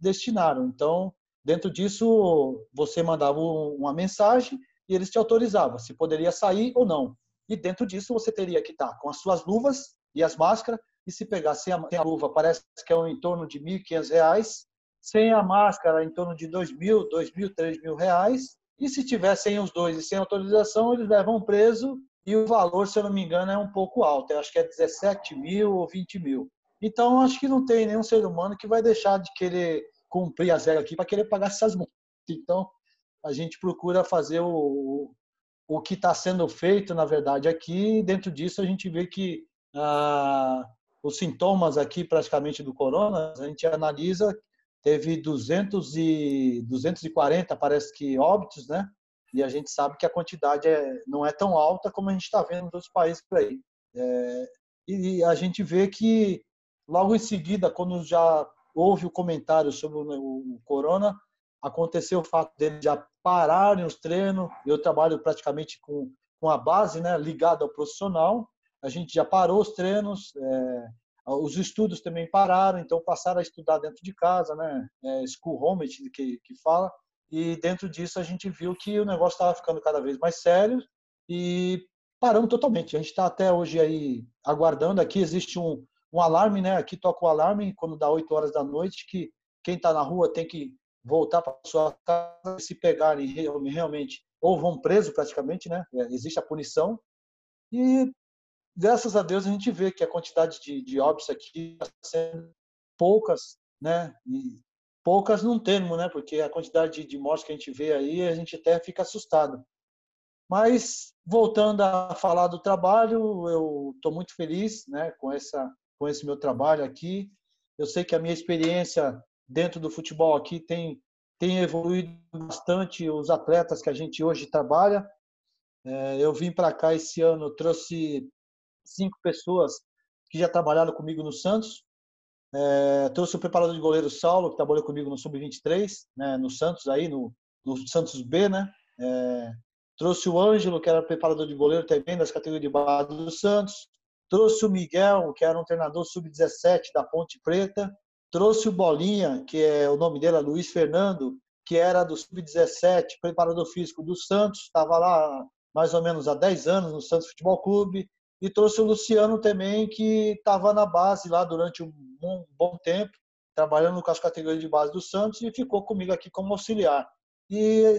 Speaker 4: destinaram. Então, dentro disso, você mandava uma mensagem e eles te autorizavam se poderia sair ou não. E dentro disso, você teria que estar com as suas luvas e as máscaras. E se pegar sem a, sem a luva, parece que é em torno de R$ 1.500. Sem a máscara, em torno de R$ 2.000, R$ 2.000, R$ 3.000. E se tivessem os dois e sem autorização, eles levam preso e o valor, se eu não me engano, é um pouco alto. Eu acho que é 17 mil ou 20 mil. Então, acho que não tem nenhum ser humano que vai deixar de querer cumprir as regras aqui para querer pagar essas multas. Então, a gente procura fazer o, o que está sendo feito, na verdade, aqui, dentro disso a gente vê que ah, os sintomas aqui praticamente do corona, a gente analisa, teve 200 e, 240, parece que óbitos, né? E a gente sabe que a quantidade é, não é tão alta como a gente está vendo nos outros países por aí. É, e a gente vê que logo em seguida, quando já houve o comentário sobre o, o corona, aconteceu o fato dele já pararem os treinos. Eu trabalho praticamente com, com a base né, ligada ao profissional. A gente já parou os treinos, é, os estudos também pararam, então passaram a estudar dentro de casa, né? É, school home que, que fala. E dentro disso a gente viu que o negócio estava ficando cada vez mais sério e paramos totalmente. A gente está até hoje aí aguardando. Aqui existe um, um alarme, né? Aqui toca o alarme quando dá 8 horas da noite que quem está na rua tem que voltar para sua casa se pegarem realmente ou vão preso praticamente, né? É, existe a punição e graças a Deus a gente vê que a quantidade de, de óbitos aqui está sendo poucas, né? E poucas num termo, né? Porque a quantidade de, mortes que a gente vê aí a gente até fica assustado. Mas voltando a falar do trabalho, eu estou muito feliz, né? Com essa com esse meu trabalho aqui. Eu sei que a minha experiência dentro do futebol aqui tem, tem evoluído bastante os atletas que a gente hoje trabalha. É, eu vim para cá esse ano, trouxe cinco pessoas que já trabalharam comigo no Santos. É, trouxe o preparador de goleiro Saulo, que trabalhou comigo no Sub-23, né, no Santos, aí no, no Santos B, né? É, trouxe o Ângelo, que era preparador de goleiro também das categorias de base do Santos. Trouxe o Miguel, que era um treinador Sub-17 da Ponte Preta trouxe o Bolinha, que é o nome dele é Luiz Fernando, que era do Sub-17, preparador físico do Santos, estava lá mais ou menos há 10 anos no Santos Futebol Clube, e trouxe o Luciano também, que estava na base lá durante um bom tempo, trabalhando com as categorias de base do Santos, e ficou comigo aqui como auxiliar. E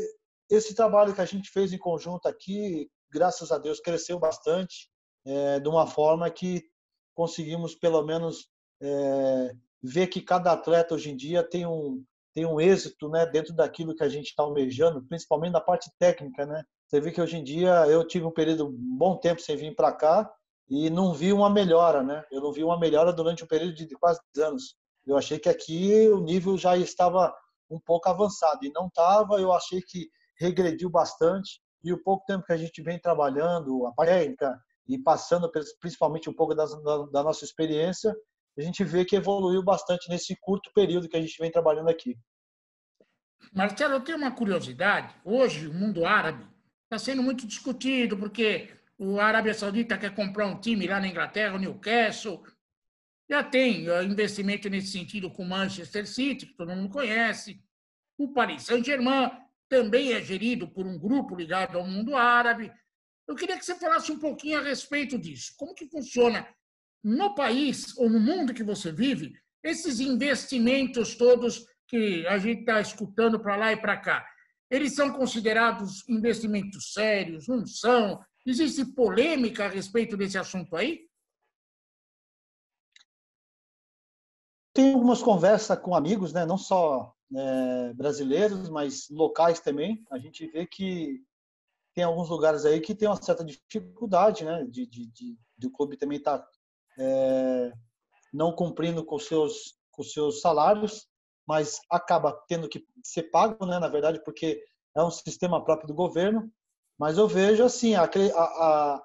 Speaker 4: esse trabalho que a gente fez em conjunto aqui, graças a Deus, cresceu bastante, é, de uma forma que conseguimos, pelo menos, é, ver que cada atleta hoje em dia tem um, tem um êxito né, dentro daquilo que a gente está almejando, principalmente na parte técnica. Né? Você vê que hoje em dia eu tive um período, bom tempo sem vir para cá e não vi uma melhora. Né? Eu não vi uma melhora durante um período de quase 10 anos. Eu achei que aqui o nível já estava um pouco avançado e não estava. Eu achei que regrediu bastante e o pouco tempo que a gente vem trabalhando, a técnica e passando principalmente um pouco da, da, da nossa experiência, a gente vê que evoluiu bastante nesse curto período que a gente vem trabalhando aqui.
Speaker 3: Marcelo, eu tenho uma curiosidade. Hoje, o mundo árabe está sendo muito discutido, porque o Arábia Saudita quer comprar um time lá na Inglaterra, o Newcastle. Já tem eh, investimento nesse sentido com o Manchester City, que todo mundo conhece. O Paris Saint-Germain também é gerido por um grupo ligado ao mundo árabe. Eu queria que você falasse um pouquinho a respeito disso. Como que funciona no país ou no mundo que você vive, esses investimentos todos que a gente está escutando para lá e para cá, eles são considerados investimentos sérios? Não são? Existe polêmica a respeito desse assunto aí?
Speaker 4: Tem algumas conversas com amigos, né? não só é, brasileiros, mas locais também. A gente vê que tem alguns lugares aí que tem uma certa dificuldade, né? De, de, de, de o clube também estar tá é, não cumprindo com seus com seus salários, mas acaba tendo que ser pago, né, na verdade, porque é um sistema próprio do governo. Mas eu vejo assim a, a,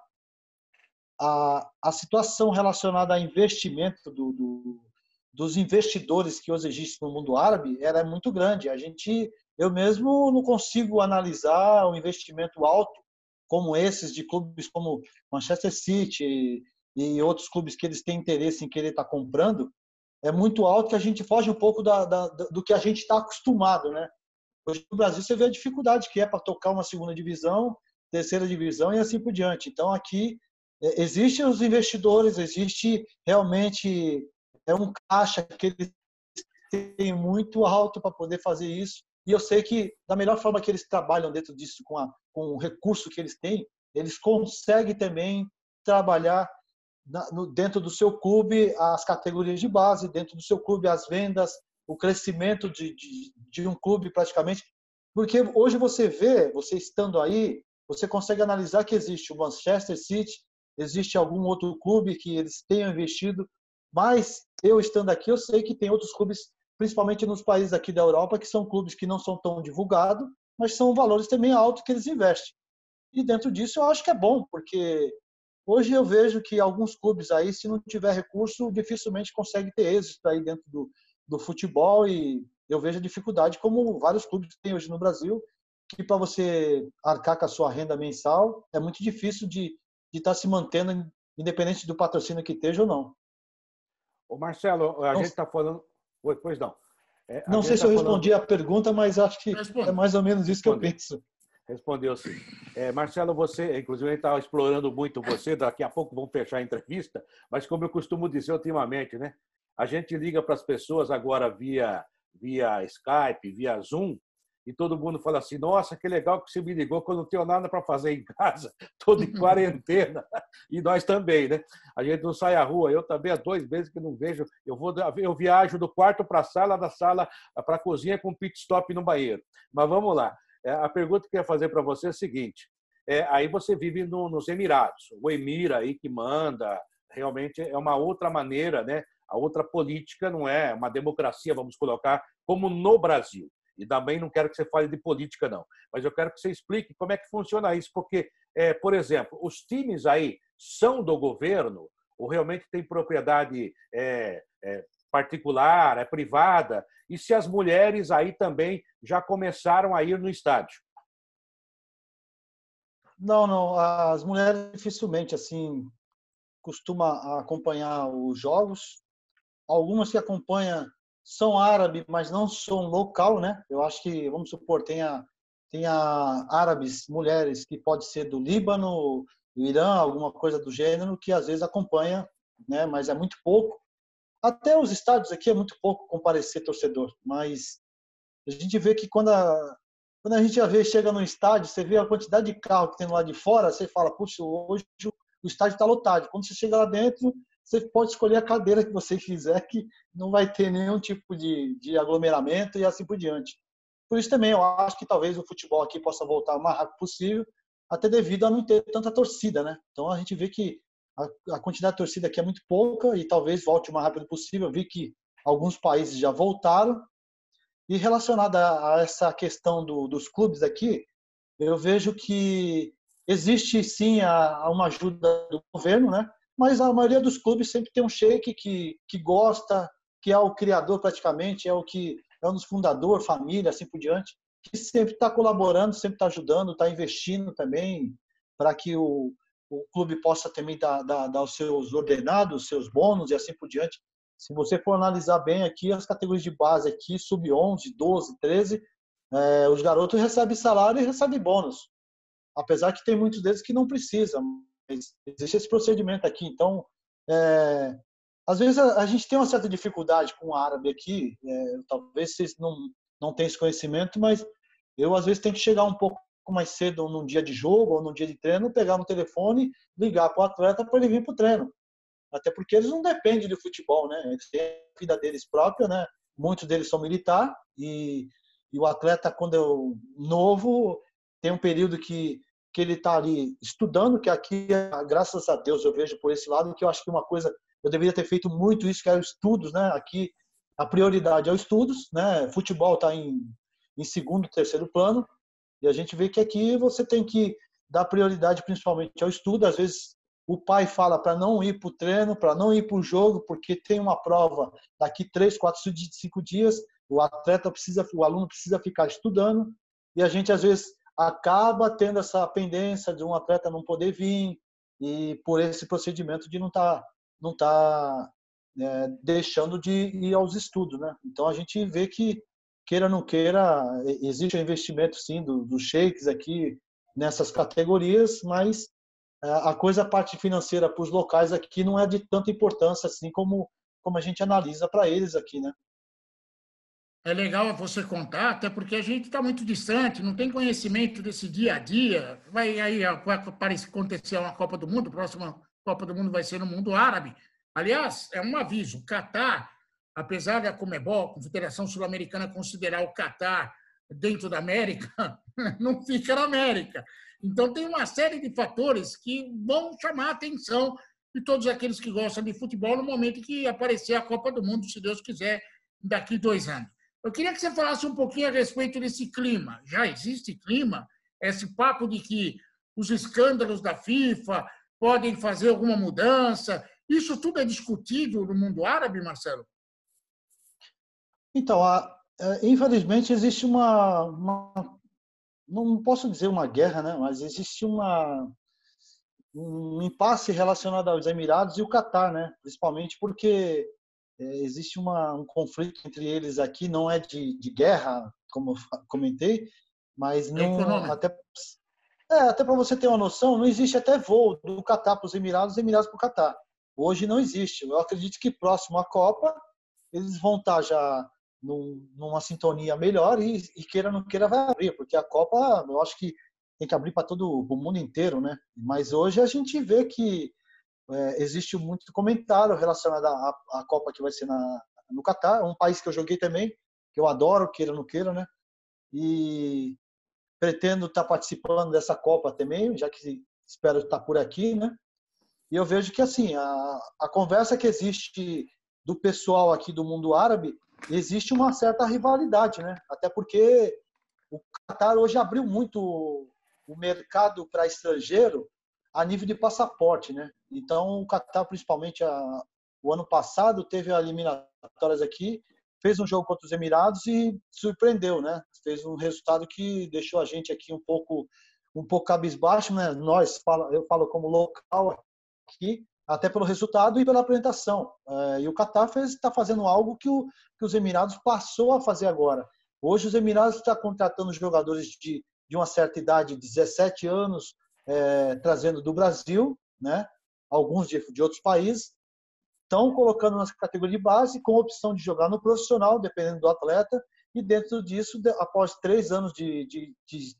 Speaker 4: a, a situação relacionada a investimento do, do, dos investidores que hoje existem no mundo árabe era muito grande. A gente, eu mesmo não consigo analisar um investimento alto como esses de clubes como Manchester City, e outros clubes que eles têm interesse em querer estar comprando, é muito alto que a gente foge um pouco da, da, do que a gente está acostumado, né? Hoje no Brasil você vê a dificuldade que é para tocar uma segunda divisão, terceira divisão e assim por diante. Então aqui é, existem os investidores, existe realmente é um caixa que eles têm muito alto para poder fazer isso. E eu sei que da melhor forma que eles trabalham dentro disso com, a, com o recurso que eles têm, eles conseguem também trabalhar dentro do seu clube as categorias de base, dentro do seu clube as vendas, o crescimento de, de, de um clube praticamente. Porque hoje você vê, você estando aí, você consegue analisar que existe o Manchester City, existe algum outro clube que eles tenham investido, mas eu estando aqui, eu sei que tem outros clubes, principalmente nos países aqui da Europa, que são clubes que não são tão divulgados, mas são valores também altos que eles investem. E dentro disso eu acho que é bom, porque hoje eu vejo que alguns clubes aí, se não tiver recurso, dificilmente consegue ter êxito aí dentro do, do futebol e eu vejo a dificuldade como vários clubes têm hoje no Brasil, que para você arcar com a sua renda mensal é muito difícil de estar tá se mantendo, independente do patrocínio que esteja ou não.
Speaker 2: O Marcelo, a não, gente está falando. Oi, pois não.
Speaker 4: É, não sei se tá eu respondi falando... a pergunta, mas acho que Responde. é mais ou menos isso que eu penso.
Speaker 2: Respondeu sim. É, Marcelo, você, inclusive, a gente estava explorando muito você, daqui a pouco vamos fechar a entrevista, mas como eu costumo dizer ultimamente, né? A gente liga para as pessoas agora via, via Skype, via Zoom, e todo mundo fala assim: nossa, que legal que você me ligou, que eu não tenho nada para fazer em casa, [laughs] todo em quarentena. e nós também, né? A gente não sai à rua. Eu também há dois meses que não vejo. Eu vou, eu viajo do quarto para a sala, da sala para a cozinha com pit stop no banheiro. Mas vamos lá. É, a pergunta que eu ia fazer para você é a seguinte: é, aí você vive no, nos Emirados, o Emir aí que manda, realmente é uma outra maneira, né? A outra política não é uma democracia, vamos colocar, como no Brasil. E também não quero que você fale de política, não. Mas eu quero que você explique como é que funciona isso. Porque, é, por exemplo, os times aí são do governo ou realmente tem propriedade é, é, particular, é privada? E se as mulheres aí também já começaram a ir no estádio?
Speaker 4: Não, não. As mulheres dificilmente assim costuma acompanhar os jogos. Algumas que acompanham são árabes, mas não são local, né? Eu acho que, vamos supor, tenha, tenha árabes, mulheres que pode ser do Líbano, do Irã, alguma coisa do gênero, que às vezes acompanha, né? Mas é muito pouco. Até os estádios aqui é muito pouco comparecer torcedor, mas a gente vê que quando a, quando a gente já vê, chega no estádio, você vê a quantidade de carro que tem lá de fora, você fala, puxa, hoje o estádio está lotado. Quando você chega lá dentro, você pode escolher a cadeira que você quiser, que não vai ter nenhum tipo de, de aglomeramento e assim por diante. Por isso também eu acho que talvez o futebol aqui possa voltar o mais rápido possível, até devido a não ter tanta torcida, né? Então a gente vê que a, a quantidade de torcida aqui é muito pouca e talvez volte o mais rápido possível. Vi que alguns países já voltaram. E relacionada a essa questão do, dos clubes aqui, eu vejo que existe sim a, a uma ajuda do governo, né? mas a maioria dos clubes sempre tem um sheik que, que gosta, que é o criador praticamente, é o que é um dos fundadores, família, assim por diante, que sempre está colaborando, sempre está ajudando, está investindo também para que o, o clube possa também dar, dar, dar os seus ordenados, os seus bônus e assim por diante. Se você for analisar bem aqui, as categorias de base aqui, sub-11, 12, 13, é, os garotos recebem salário e recebem bônus. Apesar que tem muitos deles que não precisam, existe esse procedimento aqui. Então, é, às vezes a, a, gente tem uma certa dificuldade com o árabe aqui, é, talvez vocês não, não tenham esse conhecimento, mas eu às vezes tenho que chegar um pouco mais cedo num dia de jogo ou num dia de treino, pegar no telefone, ligar para o atleta para ele vir para o treino. Até porque eles não dependem do futebol, né? Eles têm a vida deles própria, né? Muitos deles são militar e, e o atleta, quando é novo, tem um período que que ele está ali estudando, que aqui, graças a Deus, eu vejo por esse lado, que eu acho que uma coisa, eu deveria ter feito muito isso, que é estudos, né? Aqui, a prioridade é os estudos, né? Futebol está em, em segundo, terceiro plano, e a gente vê que aqui você tem que dar prioridade principalmente ao estudo. Às vezes o pai fala para não ir para o treino, para não ir para o jogo, porque tem uma prova daqui três, quatro, cinco dias. O atleta precisa, o aluno precisa ficar estudando, e a gente às vezes acaba tendo essa pendência de um atleta não poder vir e por esse procedimento de não estar tá, não tá, é, deixando de ir aos estudos, né? Então a gente vê que queira ou não queira existe um investimento sim dos do shakes aqui nessas categorias, mas é, a coisa a parte financeira para os locais aqui não é de tanta importância assim como como a gente analisa para eles aqui, né?
Speaker 3: é legal você contar, até porque a gente está muito distante, não tem conhecimento desse dia a dia. Vai aí vai acontecer uma Copa do Mundo, a próxima Copa do Mundo vai ser no mundo árabe. Aliás, é um aviso: o Catar, apesar da Comebol, a Confederação Sul-Americana, considerar o Catar dentro da América, [laughs] não fica na América. Então, tem uma série de fatores que vão chamar a atenção de todos aqueles que gostam de futebol no momento que aparecer a Copa do Mundo, se Deus quiser, daqui dois anos. Eu queria que você falasse um pouquinho a respeito desse clima. Já existe clima? Esse papo de que os escândalos da FIFA podem fazer alguma mudança. Isso tudo é discutido no mundo árabe, Marcelo?
Speaker 4: Então, a, é, infelizmente, existe uma, uma, Não posso dizer uma guerra, né? mas existe uma, um impasse relacionado aos Emirados e o Catar, né? principalmente porque é, existe uma, um conflito entre eles aqui, não é de, de guerra, como eu comentei, mas é não, até, é, até para você ter uma noção, não existe até voo do Catar para os Emirados, Emirados para o Catar. Hoje não existe. Eu acredito que próximo à Copa eles vão estar já num, numa sintonia melhor e, e, queira não queira vai abrir, porque a Copa eu acho que tem que abrir para todo o mundo inteiro, né? Mas hoje a gente vê que é, existe muito comentário relacionado à, à, Copa que vai ser na, no Catar, um país que eu joguei também, que eu adoro, queira ou não queira, né? E pretendo estar participando dessa Copa também, já que espero estar por aqui, né? E eu vejo que assim a, a conversa que existe do pessoal aqui do mundo árabe existe uma certa rivalidade, né? Até porque o Qatar hoje abriu muito o mercado para estrangeiro a nível de passaporte, né? Então o Qatar, principalmente a, o ano passado, teve eliminatórias aqui, fez um jogo contra os Emirados e surpreendeu, né? Fez um resultado que deixou a gente aqui um pouco um pouco cabisbaixo, né? Nós, eu falo como local aqui, até pelo resultado e pela apresentação. É, e o Qatar está fazendo algo que, o, que os Emirados passou a fazer agora. Hoje os Emirados estão contratando jogadores de, de uma certa idade, 17 anos, é, trazendo do Brasil, né? alguns de, de outros países, estão colocando nas categorias de base com opção de jogar no profissional, dependendo do atleta, e dentro disso, após três anos de, de, de,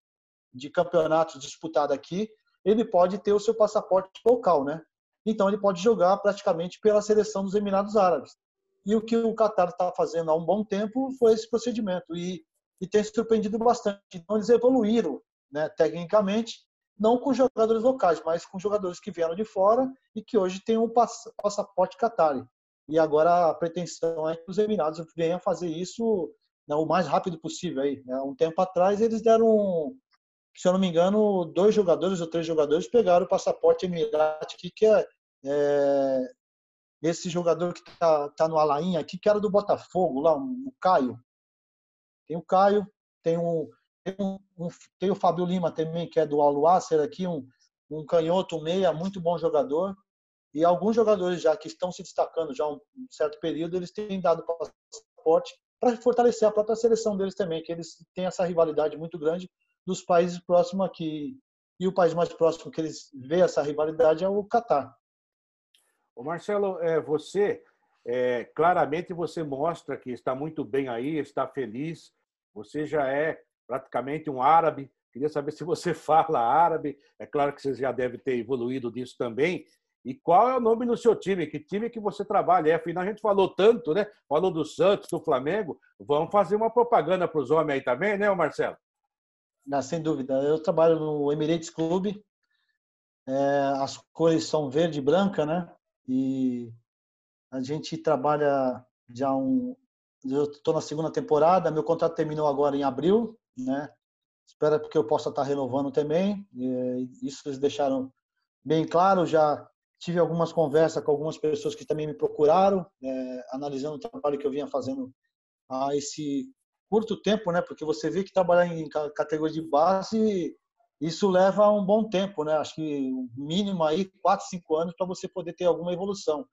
Speaker 4: de campeonato disputado aqui, ele pode ter o seu passaporte local, né? Então ele pode jogar praticamente pela seleção dos Emirados Árabes. E o que o Qatar está fazendo há um bom tempo foi esse procedimento e, e tem surpreendido bastante. Então eles evoluíram, né, tecnicamente, não com jogadores locais, mas com jogadores que vieram de fora e que hoje têm um passaporte Qatar. E agora a pretensão é que os Emirados venham fazer isso né, o mais rápido possível. Aí, né? Um tempo atrás eles deram se eu não me engano, dois jogadores ou três jogadores pegaram o passaporte Emirati aqui, que é, é esse jogador que está tá no Alain aqui, que era do Botafogo, lá, o Caio. Tem o Caio, tem, um, tem, um, tem o Fábio Lima também, que é do Aluácer aqui, um, um canhoto, meia, muito bom jogador. E alguns jogadores já que estão se destacando já há um certo período, eles têm dado passaporte para fortalecer a própria seleção deles também, que eles têm essa rivalidade muito grande dos países próximos aqui. E o país mais próximo que eles vê essa rivalidade é o Catar.
Speaker 2: O Marcelo, é, você é, claramente você mostra que está muito bem aí, está feliz. Você já é praticamente um árabe. Queria saber se você [laughs] fala árabe. É claro que você já deve ter evoluído disso também. E qual é o nome do seu time? Que time que você trabalha? É, afinal, a gente falou tanto, né? Falou do Santos, do Flamengo. Vamos fazer uma propaganda para os homens aí também, né, Marcelo?
Speaker 4: Não, sem dúvida. Eu trabalho no Emirates Clube. É, as cores são verde e branca, né? E a gente trabalha já um. Eu estou na segunda temporada. Meu contrato terminou agora em abril, né? Espero que eu possa estar renovando também. Isso eles deixaram bem claro. Já tive algumas conversas com algumas pessoas que também me procuraram, é, analisando o trabalho que eu vinha fazendo a esse curto tempo, né? Porque você vê que trabalhar em categoria de base isso leva um bom tempo, né? Acho que mínimo aí quatro, cinco anos para você poder ter alguma evolução.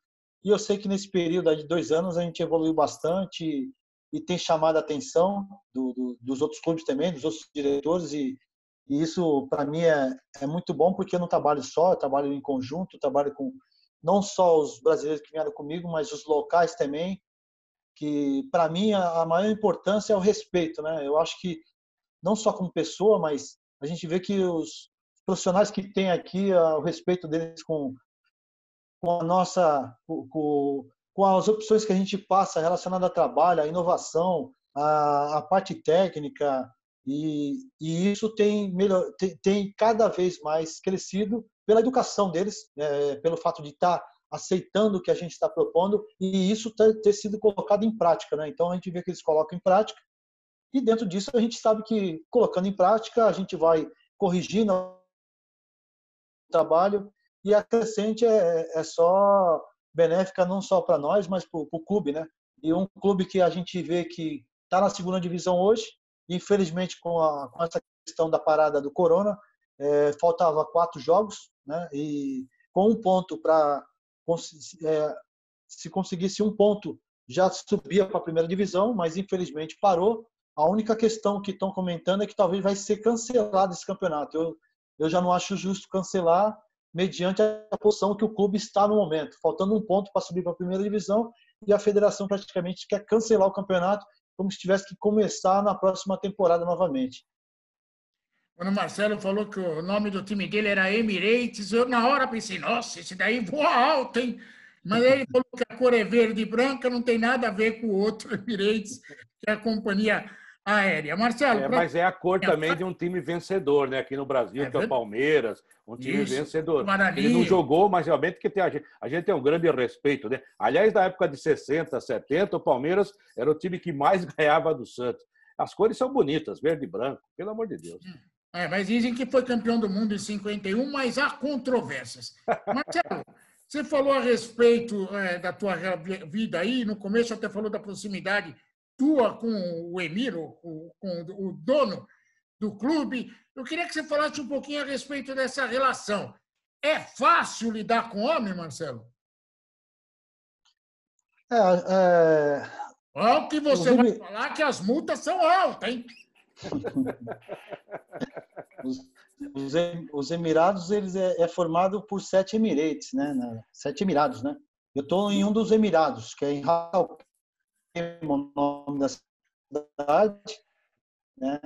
Speaker 4: E eu sei que nesse período de dois anos a gente evoluiu bastante e tem chamado a atenção do, do, dos outros clubes também, dos outros diretores e, e isso para mim é, é muito bom porque eu não trabalho só, eu trabalho em conjunto, trabalho com não só os brasileiros que vieram comigo, mas os locais também que para mim a, maior importância é o respeito, né? Eu acho que não só como pessoa, mas a gente vê que os profissionais que tem aqui o respeito deles com com a nossa com, com as opções que a gente passa relacionada ao trabalho, à inovação, à, à parte técnica, E, e isso tem, melhor, tem, tem, cada vez mais crescido pela educação deles, é, pelo fato de estar tá aceitando o que a gente está propondo e isso ter, ter sido colocado em prática. Né? Então a gente vê que eles colocam em prática e dentro disso a gente sabe que colocando em prática a gente vai corrigindo o trabalho e a crescente é, é só benéfica não só para nós, mas para o clube, né? E um clube que a gente vê que está na segunda divisão hoje, infelizmente com, a, com essa questão da parada do Corona, é, faltava quatro jogos, né? E com um ponto para se conseguisse um ponto já subia para a primeira divisão, mas infelizmente parou. A única questão que estão comentando é que talvez vai ser cancelado esse campeonato. Eu, eu já não acho justo cancelar mediante a posição que o clube está no momento, faltando um ponto para subir para a primeira divisão e a federação praticamente quer cancelar o campeonato como se tivesse que começar na próxima temporada novamente.
Speaker 3: Quando o Marcelo falou que o nome do time dele era Emirates, eu na hora pensei, nossa, esse daí voa alto, hein? Mas ele falou que a cor é verde e branca, não tem nada a ver com o outro [laughs] Emirates, que é a companhia aérea. Marcelo.
Speaker 2: É, pra... Mas é a cor também de um time vencedor, né? Aqui no Brasil, é que é o Palmeiras, um time Isso, vencedor. Ele não jogou, mas realmente que tem a gente, a gente tem um grande respeito, né? Aliás, na época de 60, 70, o Palmeiras era o time que mais [laughs] ganhava do Santos. As cores são bonitas, verde e branco, pelo amor de Deus.
Speaker 3: É, mas dizem que foi campeão do mundo em 51, mas há controvérsias. [laughs] Marcelo, você falou a respeito é, da tua vida aí, no começo até falou da proximidade tua com o Emir, com o dono do clube. Eu queria que você falasse um pouquinho a respeito dessa relação. É fácil lidar com homem, Marcelo?
Speaker 4: É, é...
Speaker 3: Olha o que você vai falar, que as multas são altas, hein? [laughs]
Speaker 4: os, os, Emirados eles é, é, formado por sete Emirates, né? Sete Emirados, né? Eu estou em um dos Emirados, que é em Ral o nome da cidade, né?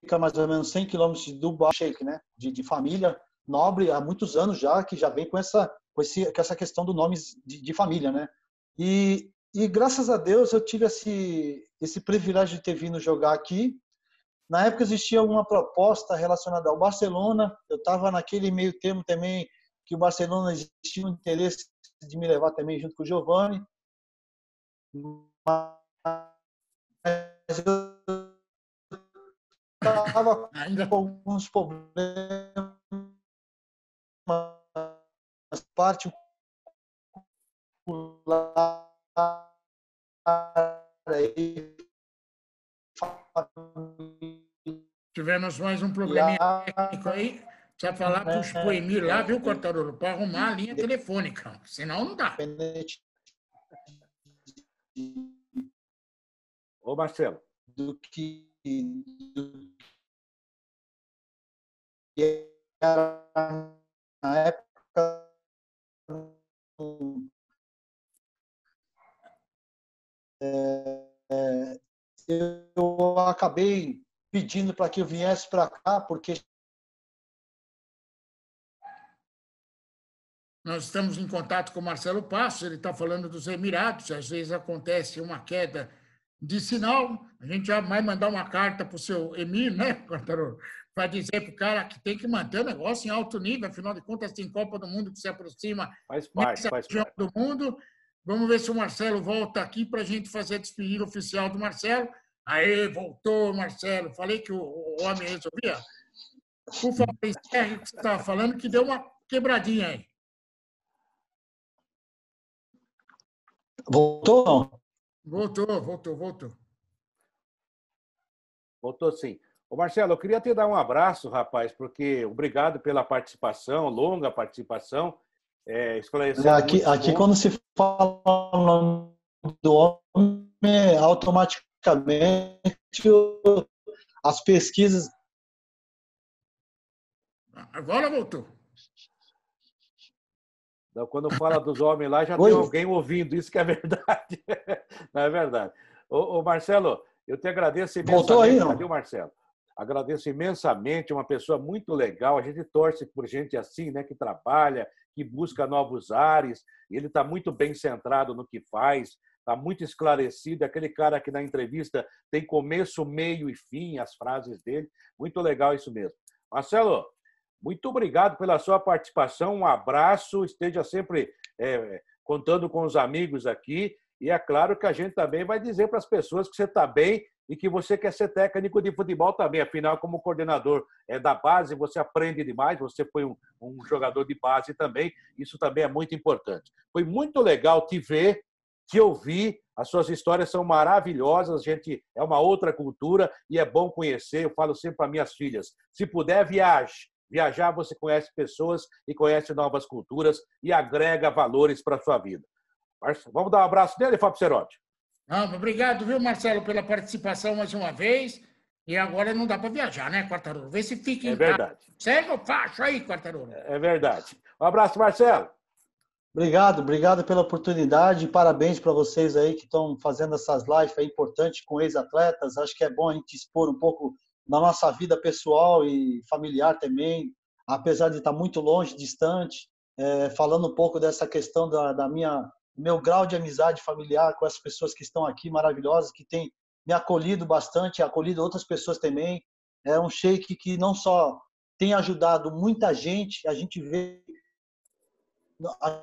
Speaker 4: Fica mais ou menos 100 quilômetros de Dubai, Sheikh, né? De, de, família nobre há muitos anos já, que já vem com essa, com, esse, com essa questão do nome de, de família, né? E, e graças a Deus eu tive esse, esse privilégio de ter vindo jogar aqui. Na época existia alguma proposta relacionada ao Barcelona, eu estava naquele meio termo também que o Barcelona existia um interesse de me levar também junto com o Giovanni. Mas eu estava com alguns problemas particular
Speaker 3: Tivemos mais um probleminha técnico aí. Precisa falar para os Poemir lá, viu, Cortarolo, para arrumar a linha telefônica. Senão não dá.
Speaker 2: Ô, Marcelo.
Speaker 4: Do que, do que era na época é, eu acabei pedindo para que eu viesse para cá, porque
Speaker 3: Nós estamos em contato com o Marcelo Passos, ele está falando dos Emirados, às vezes acontece uma queda de sinal, a gente já vai mandar uma carta para o seu Emir, né, [laughs] para dizer para o cara que tem que manter o negócio em alto nível, afinal de contas tem Copa do Mundo que se aproxima
Speaker 2: faz parte, faz parte.
Speaker 3: do mundo. Vamos ver se o Marcelo volta aqui para a gente fazer a despedida oficial do Marcelo. Aê, voltou, Marcelo. Falei que o, o homem resolvia. Por favor, encerre o que você estava falando, que deu uma quebradinha aí.
Speaker 4: Voltou não?
Speaker 3: Voltou, voltou, voltou.
Speaker 2: Voltou sim. Ô Marcelo, eu queria te dar um abraço, rapaz, porque obrigado pela participação, longa participação. É, esclarecendo
Speaker 4: aqui, aqui quando se fala o nome do homem, automaticamente as pesquisas.
Speaker 3: Agora voltou.
Speaker 2: Então, quando fala dos homens lá, já Oi. tem alguém ouvindo, isso que é verdade. [laughs] Não é verdade. Ô, ô, Marcelo, eu te agradeço imensamente.
Speaker 4: Voltou aí, não?
Speaker 2: O Marcelo? Agradeço imensamente, uma pessoa muito legal. A gente torce por gente assim, né, que trabalha, que busca novos ares, ele está muito bem centrado no que faz, está muito esclarecido, aquele cara que na entrevista tem começo, meio e fim, as frases dele. Muito legal isso mesmo. Marcelo, muito obrigado pela sua participação, um abraço, esteja sempre é, contando com os amigos aqui. E é claro que a gente também vai dizer para as pessoas que você está bem e que você quer ser técnico de futebol também. Afinal, como coordenador é da base, você aprende demais, você foi um, um jogador de base também, isso também é muito importante. Foi muito legal te ver te ouvir. As suas histórias são maravilhosas, a gente é uma outra cultura e é bom conhecer. Eu falo sempre para minhas filhas: se puder, viaje. Viajar, você conhece pessoas e conhece novas culturas e agrega valores para a sua vida. Vamos dar um abraço nele, Fábio Cerotti.
Speaker 3: obrigado, viu, Marcelo, pela participação mais uma vez. E agora não dá para viajar, né, Quartarolo? Vê se fica
Speaker 2: em É verdade. Casa.
Speaker 3: Segue o facho aí, Quartarolo.
Speaker 2: É verdade. Um abraço, Marcelo.
Speaker 4: Obrigado, obrigado pela oportunidade. Parabéns para vocês aí que estão fazendo essas lives é importante com ex-atletas. Acho que é bom a gente expor um pouco da nossa vida pessoal e familiar também, apesar de estar muito longe, distante. É, falando um pouco dessa questão da, da minha meu grau de amizade familiar com essas pessoas que estão aqui maravilhosas, que têm me acolhido bastante, acolhido outras pessoas também. É um shake que não só tem ajudado muita gente, a gente vê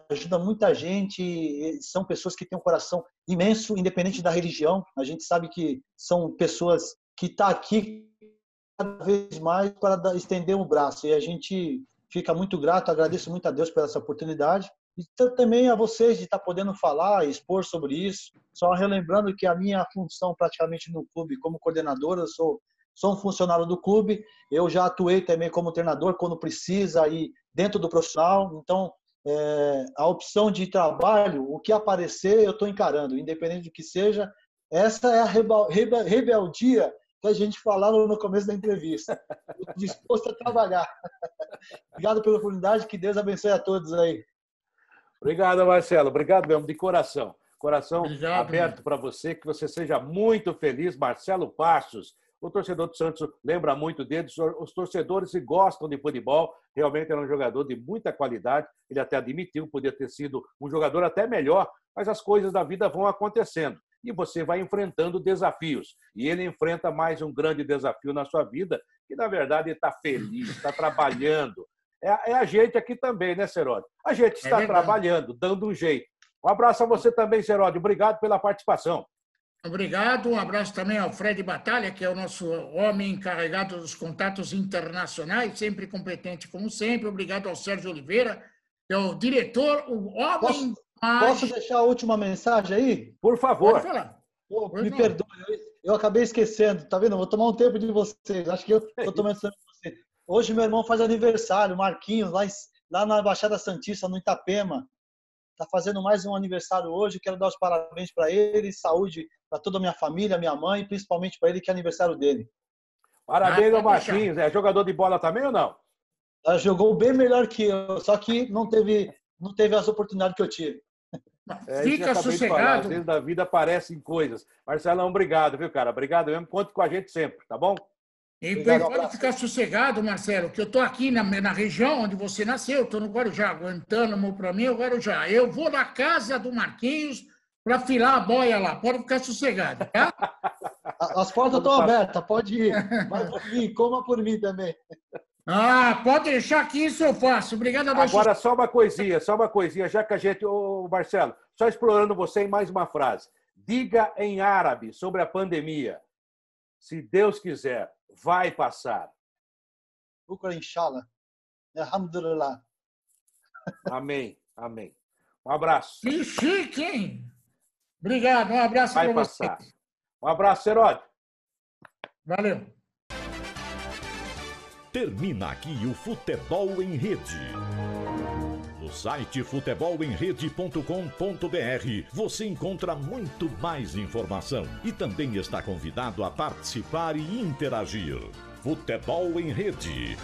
Speaker 4: ajuda muita gente, são pessoas que têm um coração imenso, independente da religião. A gente sabe que são pessoas que estão tá aqui cada vez mais para estender o um braço. E a gente fica muito grato, agradeço muito a Deus por essa oportunidade. E também a vocês de estar tá podendo falar, expor sobre isso. Só relembrando que a minha função praticamente no clube como coordenador, eu sou, sou um funcionário do clube. Eu já atuei também como treinador quando precisa e dentro do profissional. Então, é, a opção de trabalho, o que aparecer, eu estou encarando, independente do que seja. Essa é a rebeldia que a gente falava no começo da entrevista. Disposto a trabalhar. [laughs] Obrigado pela oportunidade, que Deus abençoe a todos aí.
Speaker 2: Obrigado, Marcelo. Obrigado mesmo, de coração. Coração Obrigado, aberto para você, que você seja muito feliz. Marcelo Passos, o torcedor do Santos lembra muito dele, os torcedores que gostam de futebol, realmente era um jogador de muita qualidade, ele até admitiu, podia ter sido um jogador até melhor, mas as coisas da vida vão acontecendo e você vai enfrentando desafios. E ele enfrenta mais um grande desafio na sua vida, que na verdade está feliz, está trabalhando. É, é, a gente aqui também, né, Seródio? A gente é está é trabalhando, dando um jeito. Um abraço a você também, Seródio. Obrigado pela participação.
Speaker 3: Obrigado. Um abraço também ao Fred Batalha, que é o nosso homem encarregado dos contatos internacionais, sempre competente como sempre. Obrigado ao Sérgio Oliveira, que é o diretor, o homem.
Speaker 4: Posso, mais... posso deixar a última mensagem aí?
Speaker 2: Por favor.
Speaker 4: Pode falar. Pô, me perdoe, eu acabei esquecendo, tá vendo? vou tomar um tempo de vocês. Acho que eu estou tomando. [laughs] Hoje meu irmão faz aniversário, Marquinhos, lá, lá na Baixada Santista, no Itapema está fazendo mais um aniversário hoje. Quero dar os parabéns para ele, saúde para toda a minha família, minha mãe, principalmente para ele, que é aniversário dele.
Speaker 2: Parabéns ao Marquinhos. É jogador de bola também ou não?
Speaker 4: Ela jogou bem melhor que eu, só que não teve, não teve as oportunidades que eu tive.
Speaker 2: É, Fica sossegado. Às vezes da vida aparecem coisas. Marcelão, obrigado, viu, cara? Obrigado mesmo. Conte com a gente sempre, tá bom?
Speaker 3: E pode ficar sossegado, Marcelo, que eu estou aqui na, na região onde você nasceu, estou no Guarujá, Guantánamo para mim é o Guarujá. Eu vou na casa do Marquinhos para filar a boia lá. Pode ficar sossegado, tá? [laughs]
Speaker 4: As portas estão abertas, pode ir. Vai por mim, coma por mim também.
Speaker 3: Ah, pode deixar que isso eu faço. Obrigado
Speaker 2: a Agora, só uma coisinha, só uma coisinha, já que a gente. Ô, Marcelo, só explorando você em mais uma frase. Diga em árabe sobre a pandemia. Se Deus quiser, vai passar.
Speaker 4: Bukra, inshallah. Alhamdulillah.
Speaker 2: Amém, amém. Um abraço.
Speaker 3: Que chique, hein? Obrigado, um abraço
Speaker 2: para você. Um abraço, Herói.
Speaker 3: Valeu.
Speaker 1: Termina aqui o Futebol em Rede. No site futebolemrede.com.br você encontra muito mais informação e também está convidado a participar e interagir. Futebol em Rede.